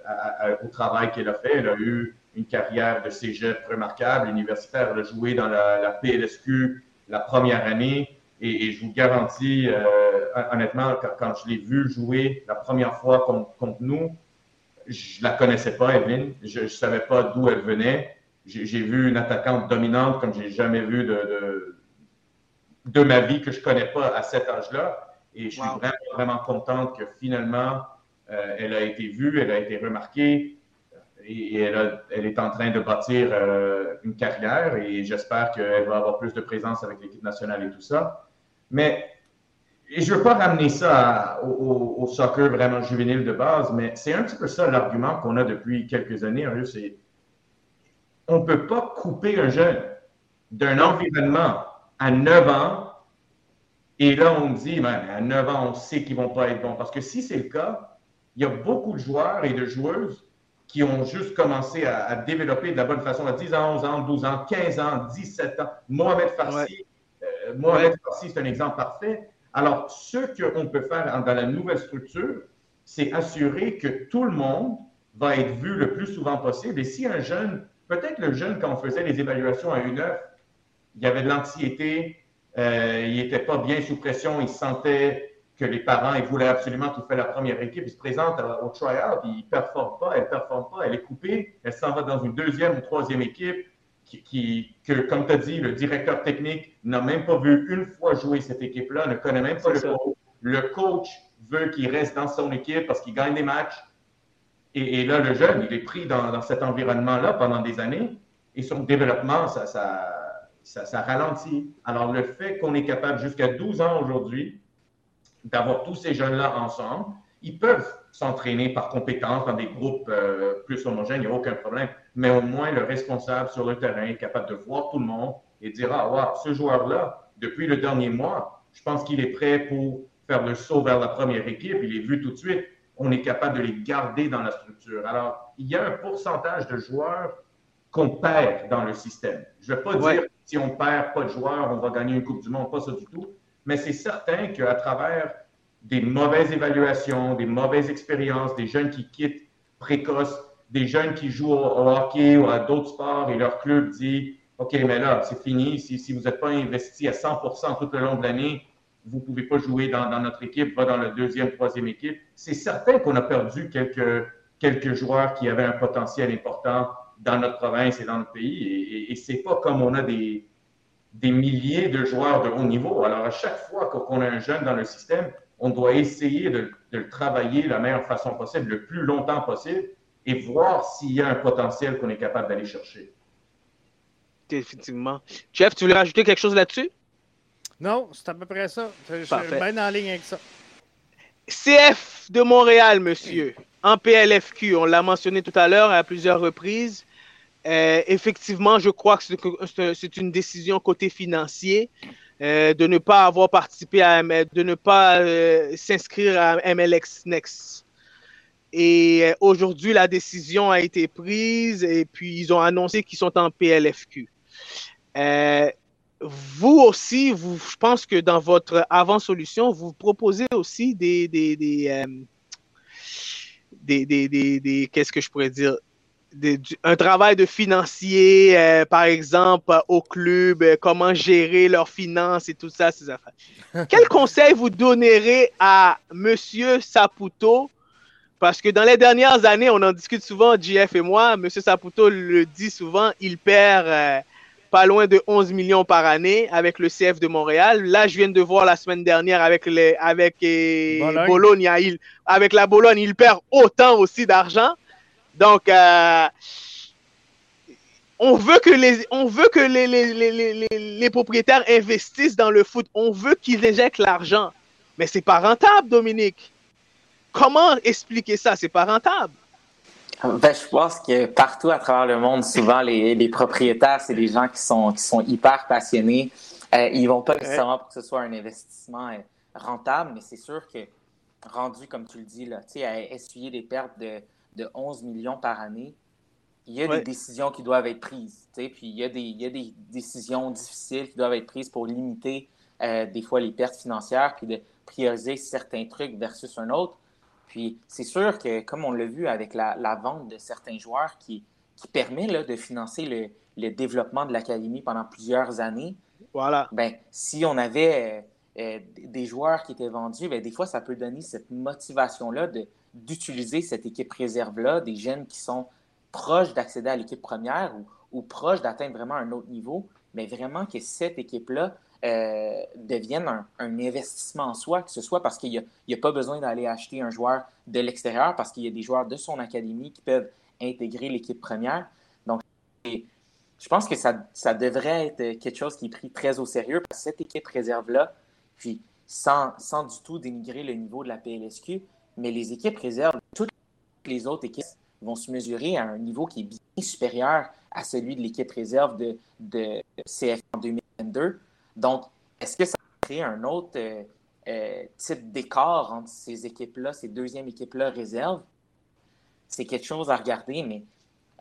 au travail qu'elle a fait. Elle a eu une carrière de cégep remarquable, universitaire. Elle a joué dans la, la PLSQ la première année. Et, je vous garantis, euh, honnêtement, quand, je l'ai vue jouer la première fois contre, contre nous, je la connaissais pas, Evelyne. Je ne savais pas d'où elle venait. J'ai vu une attaquante dominante comme j'ai jamais vu de, de, de, ma vie que je connais pas à cet âge-là. Et je suis vraiment, vraiment contente que finalement, euh, elle a été vue, elle a été remarquée et, elle, elle, est en train de bâtir euh, une carrière et j'espère qu'elle va avoir plus de présence avec l'équipe nationale et tout ça. Mais et je ne veux pas ramener ça au, soccer vraiment juvénile de base, mais c'est un petit peu ça l'argument qu'on a depuis quelques années. C'est on ne peut pas couper un jeune d'un environnement à 9 ans et là, on dit, ben, à 9 ans, on sait qu'ils ne vont pas être bons. Parce que si c'est le cas, il y a beaucoup de joueurs et de joueuses qui ont juste commencé à, développer de la bonne façon à 10 ans, 11 ans, 12 ans, 15 ans, 17 ans. Mohamed Farsi, euh, Mohamed Farsi, c'est un exemple parfait. Alors, ce qu'on peut faire dans la nouvelle structure, c'est assurer que tout le monde va être vu le plus souvent possible. Et si un jeune, peut-être le jeune, quand on faisait les évaluations à une heure, il y avait de l'anxiété, euh, il n'était pas bien sous pression. Il sentait que les parents ils voulaient absolument qu'il fasse la première équipe. Il se présente au tryout, il ne performe pas, elle ne performe pas, elle est coupée, elle s'en va dans une deuxième ou troisième équipe qui, que, comme tu as dit, le directeur technique n'a même pas vu une fois jouer cette équipe-là, ne connaît même pas le coach. Le coach veut qu'il reste dans son équipe parce qu'il gagne des matchs. Et, là, le jeune, il est pris dans, dans cet environnement-là pendant des années et son développement, ça, ça ça, ralentit. Alors, le fait qu'on est capable jusqu'à 12 ans aujourd'hui d'avoir tous ces jeunes-là ensemble, ils peuvent s'entraîner par compétence dans des groupes euh, plus homogènes, il n'y a aucun problème. Mais au moins, le responsable sur le terrain est capable de voir tout le monde et dire Ah, wow, ce joueur-là, depuis le dernier mois, je pense qu'il est prêt pour faire le saut vers la première équipe. Il est vu tout de suite. On est capable de les garder dans la structure. Alors, il y a un pourcentage de joueurs qu'on perd dans le système. Je ne vais pas dire si on perd pas de joueurs, on va gagner une Coupe du Monde, pas ça du tout. Mais c'est certain qu'à travers des mauvaises évaluations, des mauvaises expériences, des jeunes qui quittent précoces, des jeunes qui jouent au, hockey ou à d'autres sports et leur club dit OK, mais là, c'est fini. Si, vous n'êtes pas investi à 100% tout le long de l'année, vous ne pouvez pas jouer dans, notre équipe, va dans la deuxième, troisième équipe. C'est certain qu'on a perdu quelques joueurs qui avaient un potentiel important dans notre province et dans notre pays. Et, et, c'est pas comme on a des, des milliers de joueurs de haut niveau. Alors, à chaque fois qu'on a un jeune dans le système, on doit essayer de, de, le travailler de la meilleure façon possible, le plus longtemps possible, et voir s'il y a un potentiel qu'on est capable d'aller chercher. Définitivement. Jeff, tu voulais rajouter quelque chose là-dessus? Non, c'est à peu près ça. Je suis bien en ligne avec ça. CF de Montréal, monsieur. En PLFQ, on l'a mentionné tout à l'heure à plusieurs reprises. Euh, effectivement, je crois que c'est une décision côté financier euh, de ne pas avoir participé à de ne pas euh, s'inscrire à MLX Next. Et aujourd'hui, la décision a été prise et puis ils ont annoncé qu'ils sont en PLFQ. vous aussi, je pense que dans votre avant-solution, vous proposez aussi des qu'est-ce que je pourrais dire, un travail de financier, euh, par exemple, au club, euh, comment gérer leurs finances et tout ça, ces affaires. Quel conseil vous donnerez à Monsieur Saputo? Parce que dans les dernières années, on en discute souvent, JF et moi, M. Saputo le dit souvent, il perd euh, pas loin de 11 millions par année avec le CF de Montréal. Là, je viens de voir la semaine dernière avec les avec euh, Bologne. il, avec la Bologne, il perd autant aussi d'argent. Donc, euh, on veut que les on veut que les, les, les, les propriétaires investissent dans le foot. On veut qu'ils injectent l'argent. Mais c'est pas rentable, Dominique. Comment expliquer ça? C'est pas rentable. Ben, je pense que partout à travers le monde, souvent, les, les propriétaires, c'est des gens qui sont, qui sont hyper passionnés. Euh, ils vont pas nécessairement pour que ce soit un investissement euh, rentable, mais c'est sûr que rendu, comme tu le dis, là, à essuyer des pertes de, de 11 millions par année, il y a des décisions qui doivent être prises. Puis il y, a des, il y a des décisions difficiles qui doivent être prises pour limiter euh, des fois les pertes financières, puis de prioriser certains trucs versus un autre. Puis c'est sûr que, comme on l'a vu avec la, vente de certains joueurs qui, qui permet là, de financer le, le développement de l'académie pendant plusieurs années, voilà. ben, si on avait euh, euh, des joueurs qui étaient vendus, ben, des fois, ça peut donner cette motivation-là d'utiliser cette équipe réserve-là, des jeunes qui sont proches d'accéder à l'équipe première ou, proches d'atteindre vraiment un autre niveau, mais vraiment que cette équipe-là euh, devienne un, investissement en soi, que ce soit parce qu'il n'y a, pas besoin d'aller acheter un joueur de l'extérieur, parce qu'il y a des joueurs de son académie qui peuvent intégrer l'équipe première. Donc, je pense que ça, ça, devrait être quelque chose qui est pris très au sérieux, parce que cette équipe réserve-là, puis sans, sans du tout dénigrer le niveau de la PLSQ, mais les équipes réserves, toutes les autres équipes vont se mesurer à un niveau qui est bien supérieur à celui de l'équipe réserve de, de CF en 2022. Donc, est-ce que ça crée un autre euh, euh, type d'écart entre ces équipes-là, ces deuxièmes équipes-là réserves? C'est quelque chose à regarder, mais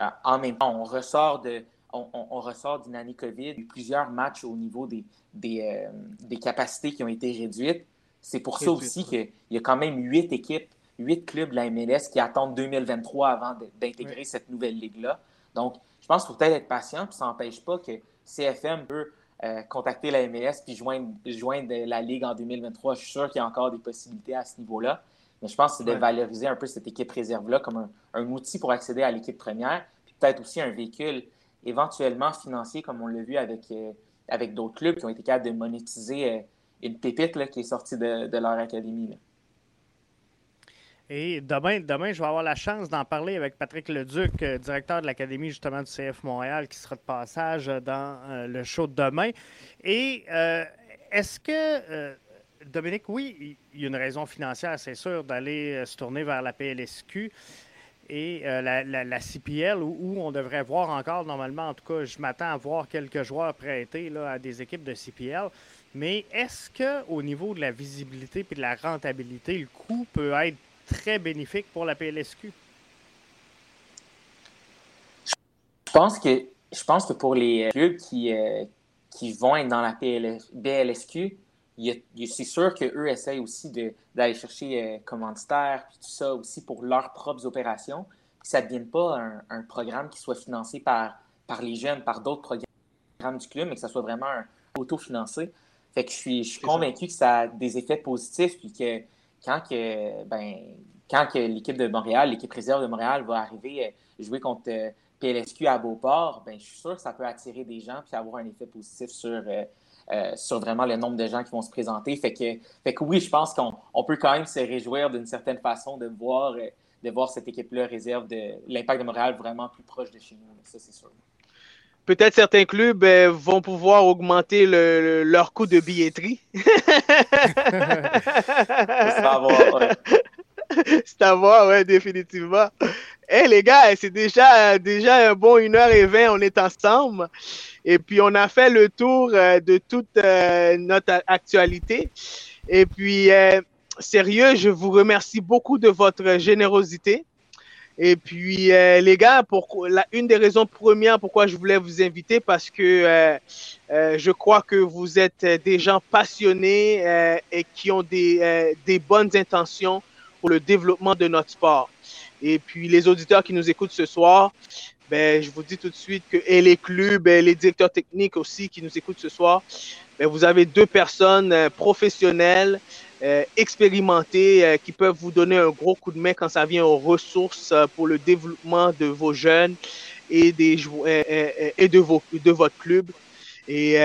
euh, en même temps, on ressort de, on, ressort d'une année COVID, plusieurs matchs au niveau des, des, capacités qui ont été réduites. C'est pour ça aussi qu'il y a quand même huit équipes, huit clubs de la MLS qui attendent 2023 avant d'intégrer cette nouvelle ligue-là. Donc, je pense qu'il faut peut-être être patient, puis ça n'empêche pas que CFM peut euh, contacter la MLS puis joindre, joindre, la Ligue en 2023. Je suis sûr qu'il y a encore des possibilités à ce niveau-là. Mais je pense que c'est de valoriser un peu cette équipe réserve-là comme un, outil pour accéder à l'équipe première, puis peut-être aussi un véhicule éventuellement financier, comme on l'a vu avec, euh, avec d'autres clubs qui ont été capables de monétiser euh, une pépite là, qui est sortie de, de leur académie. Et demain, demain, je vais avoir la chance d'en parler avec Patrick Leduc, euh, directeur de l'Académie justement du CF Montréal, qui sera de passage dans euh, le show de demain. Et euh, est-ce que, Dominique, oui, il y a une raison financière, c'est sûr, d'aller se tourner vers la PLSQ et la, CPL, où, on devrait voir encore, normalement, en tout cas, je m'attends à voir quelques joueurs prêtés là, à des équipes de CPL. Mais est-ce qu'au niveau de la visibilité et de la rentabilité, le coût peut être très bénéfique pour la PLSQ? Je pense que, je pense que pour les clubs qui, euh, qui vont être dans la PLSQ, c'est sûr qu'eux essayent aussi d'aller chercher euh, commanditaires et tout ça aussi pour leurs propres opérations. Que ça ne devienne pas un, programme qui soit financé par, par les jeunes, par d'autres programmes du club, mais que ça soit vraiment un autofinancé. Fait que je suis, je suis convaincu que ça a des effets positifs puis que quand que, ben, quand que l'équipe de Montréal, l'équipe réserve de Montréal va arriver euh, jouer contre euh, PLSQ à Beauport, ben, je suis sûr que ça peut attirer des gens et avoir un effet positif sur, euh, sur vraiment le nombre de gens qui vont se présenter. Fait que, fait que oui, je pense qu'on peut quand même se réjouir d'une certaine façon de voir, de voir cette équipe-là réserve de l'impact de Montréal vraiment plus proche de chez nous. Ça, c'est sûr peut-être certains clubs euh, vont pouvoir augmenter leur coût de billetterie. c'est à voir, C'est à voir, ouais, définitivement. Eh les gars, c'est déjà, déjà un bon 1h20, on est ensemble. Et puis, on a fait le tour euh, de toute euh, notre actualité. Et puis, sérieux, je vous remercie beaucoup de votre générosité. Et puis, euh, les gars, pour, la, une des raisons premières pourquoi je voulais vous inviter, parce que euh, euh, je crois que vous êtes des gens passionnés et qui ont des, des bonnes intentions pour le développement de notre sport. Et puis, les auditeurs qui nous écoutent ce soir, ben, je vous dis tout de suite que, et les clubs, et les directeurs techniques aussi qui nous écoutent ce soir, ben, vous avez deux personnes professionnelles expérimentés qui peuvent vous donner un gros coup de main quand ça vient aux ressources pour le développement de vos jeunes et, des, et de, vos, de votre club. Et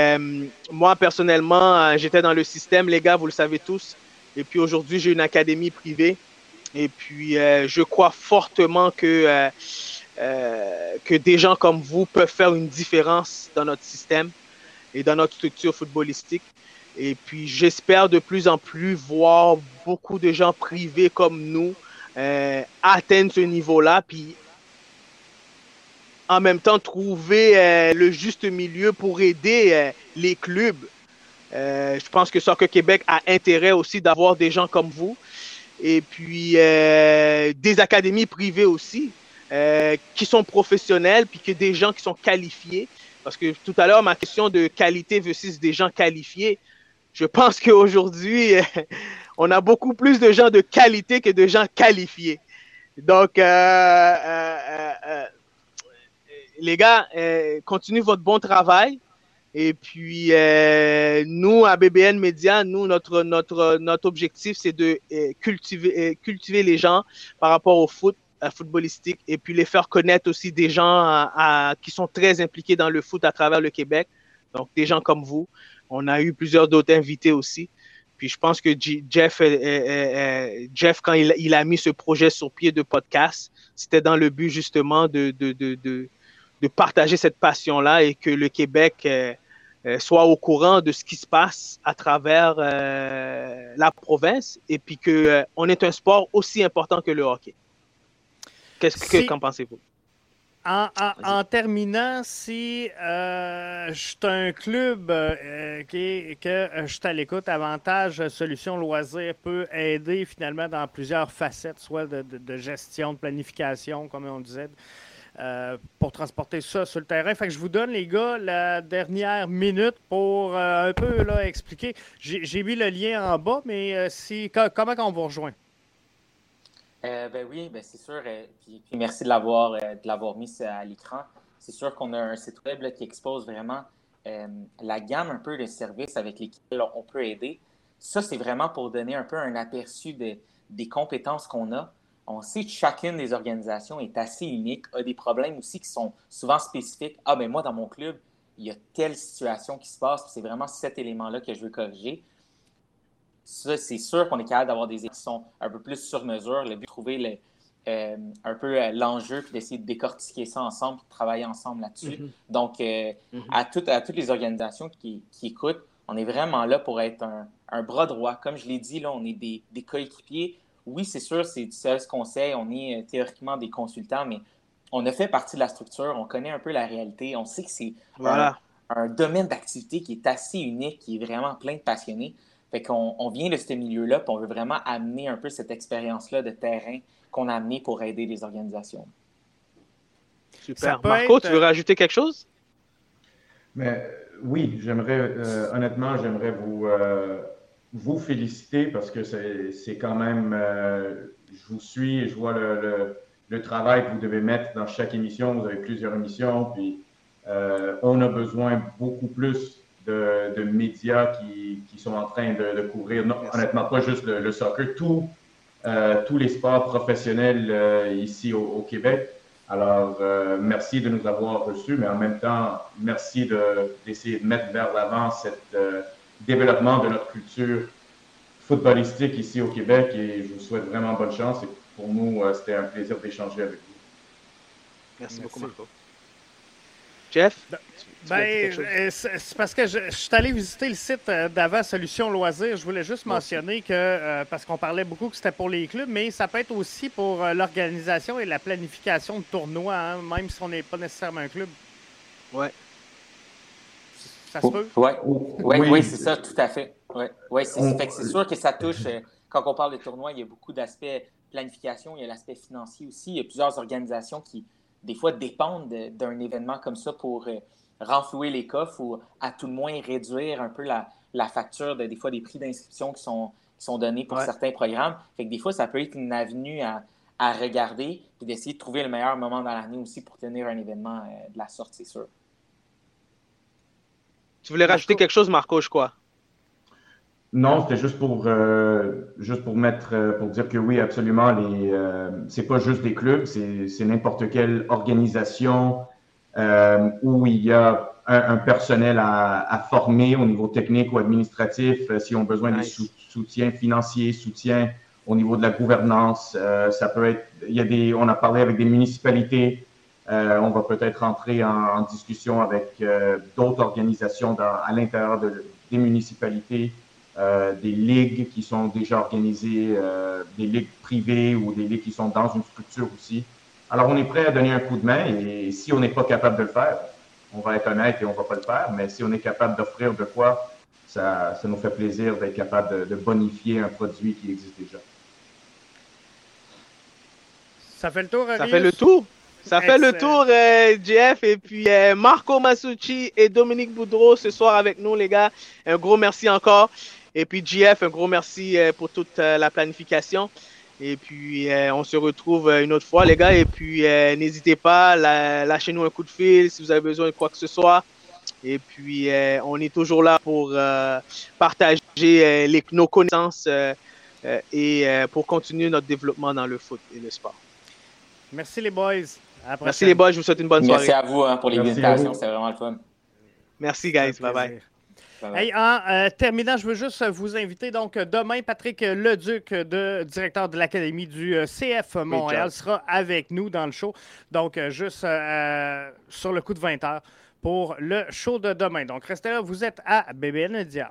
moi, personnellement, j'étais dans le système, les gars, vous le savez tous. Et puis aujourd'hui, j'ai une académie privée. Et puis, je crois fortement que euh, que des gens comme vous peuvent faire une différence dans notre système et dans notre structure footballistique. Et puis, j'espère de plus en plus voir beaucoup de gens privés comme nous euh, atteindre ce niveau-là, puis en même temps trouver euh, le juste milieu pour aider les clubs. je pense que Soccer Québec a intérêt aussi d'avoir des gens comme vous et puis des académies privées aussi. Euh, qui sont professionnels, puis que des gens qui sont qualifiés. Parce que tout à l'heure, ma question de qualité versus des gens qualifiés, je pense qu'aujourd'hui, on a beaucoup plus de gens de qualité que de gens qualifiés. Donc, euh, euh, les gars, continuez votre bon travail. Et puis, nous, à BBN Media, nous, notre, notre, notre objectif, c'est de cultiver, cultiver les gens par rapport au foot footballistique et puis les faire connaître aussi des gens qui sont très impliqués dans le foot à travers le Québec. Donc, des gens comme vous. On a eu plusieurs d'autres invités aussi. Puis je pense que Jeff, Jeff quand il, a mis ce projet sur pied de podcast, c'était dans le but justement de, de, de, de, partager cette passion-là et que le Québec euh, euh, soit au courant de ce qui se passe à travers euh, la province et puis qu'on on est un sport aussi important que le hockey. Qu'est-ce que qu'en pensez-vous? En, terminant, si euh, je suis un club euh, qui, que euh, je suis à l'écoute, Avantage Solutions Loisirs peut aider finalement dans plusieurs facettes, soit de, gestion, de planification, comme on disait, pour transporter ça sur le terrain. Fait que je vous donne, les gars, la dernière minute pour un peu là, expliquer. J'ai mis le lien en bas, mais si, comment on vous rejoint? Euh, ben oui, ben c'est sûr. Euh, puis, merci de l'avoir, euh, mis à l'écran. C'est sûr qu'on a un site web qui expose vraiment la gamme un peu de services avec lesquels on peut aider. Ça, c'est vraiment pour donner un peu un aperçu des compétences qu'on a. On sait que chacune des organisations est assez unique, a des problèmes aussi qui sont souvent spécifiques. Ah, ben moi, dans mon club, il y a telle situation qui se passe, c'est vraiment cet élément-là que je veux corriger. Ça, c'est sûr qu'on est capable d'avoir des éditions un peu plus sur mesure. Le but de trouver euh, un peu euh, l'enjeu, puis d'essayer de décortiquer ça ensemble, de travailler ensemble là-dessus. Mm-hmm. Donc, euh, mm-hmm. à, à toutes les organisations qui, écoutent, on est vraiment là pour être un, bras droit. Comme je l'ai dit, là, on est des, coéquipiers. Oui, c'est sûr, c'est du service conseil, on est théoriquement des consultants, mais on a fait partie de la structure, on connaît un peu la réalité, on sait que c'est un, un, domaine d'activité qui est assez unique, qui est vraiment plein de passionnés. Fait qu'on on vient de ce milieu-là, puis on veut vraiment amener un peu cette expérience-là de terrain qu'on a amené pour aider les organisations. Super. Marco, tu veux euh, rajouter quelque chose? Mais oui, j'aimerais, euh, honnêtement, j'aimerais vous, euh, vous féliciter parce que c'est quand même, je vous suis et je vois le, le, travail que vous devez mettre dans chaque émission. Vous avez plusieurs émissions, puis on a besoin beaucoup plus de, médias qui, qui, sont en train de, couvrir, honnêtement, pas juste le, soccer, tout, euh, tous les sports professionnels euh, ici au, Québec. Alors, euh, merci de nous avoir reçus, mais en même temps, merci d'essayer de, mettre vers l'avant ce développement de notre culture footballistique ici au Québec et je vous souhaite vraiment bonne chance. Et pour nous, c'était un plaisir d'échanger avec vous. Merci, beaucoup, Marco. Jeff? Ben, ben, euh, c'est parce que je, suis allé visiter le site euh, d'Ava Solutions Loisirs. Je voulais juste mentionner que, euh, parce qu'on parlait beaucoup que c'était pour les clubs, mais ça peut être aussi pour l'organisation et la planification de tournois, hein, même si on n'est pas nécessairement un club. Ouais. Ça se peut? Ouais. Oui, oui c'est ça, tout à fait. Ouais. Ouais, c'est sûr que ça touche, quand on parle de tournois, il y a beaucoup d'aspects planification, il y a l'aspect financier aussi. Il y a plusieurs organisations qui, des fois, dépendent d'un événement comme ça pour renflouer les coffres ou à tout le moins réduire un peu la, facture de des fois des prix d'inscription qui sont, sont donnés pour certains programmes. Fait que des fois, ça peut être une avenue à, regarder et d'essayer de trouver le meilleur moment dans l'année aussi pour tenir un événement euh, de la sorte, c'est sûr. Tu voulais rajouter quelque chose, Marco, je crois. Non, c'était juste pour juste pour mettre pour dire que oui, absolument. Les c'est pas juste des clubs, c'est n'importe quelle organisation où il y a un, personnel à, former au niveau technique ou administratif, euh, si on a besoin de soutien financier, soutien au niveau de la gouvernance. Euh, ça peut être, il y a des, on a parlé avec des municipalités. Euh, on va peut-être entrer en, discussion avec d'autres organisations dans, à l'intérieur de, des municipalités, des ligues qui sont déjà organisées, des ligues privées ou des ligues qui sont dans une structure aussi. Alors, on est prêt à donner un coup de main et si on n'est pas capable de le faire, on va être honnête et on ne va pas le faire, mais si on est capable d'offrir de quoi, ça, ça, nous fait plaisir d'être capable de, bonifier un produit qui existe déjà. Ça fait le tour, Ça fait le tour. Ça fait le tour, euh, Jeff. Et puis euh, Marco Masucci et Dominique Boudreau ce soir avec nous, les gars. Un gros merci encore. Et puis Jeff, un gros merci euh, pour toute la planification. Et puis, euh, on se retrouve euh, une autre fois, les gars. Et puis, euh, n'hésitez pas, lâchez-nous un coup de fil si vous avez besoin de quoi que ce soit. Et puis, on est toujours là pour partager les, nos connaissances et pour continuer notre développement dans le foot et le sport. Merci les boys. Merci les boys, je vous souhaite une bonne soirée. Merci à vous hein, pour l'invitation, c'est vraiment le fun. Merci, guys. Bye bye en euh, terminant, je veux juste vous inviter. Donc, demain, Patrick Leduc, de, directeur de l'Académie du euh, CF Montréal, sera avec nous dans le show. Donc, euh, juste sur le coup de 20 h pour le show de demain. Donc, restez là. Vous êtes à BBN Media.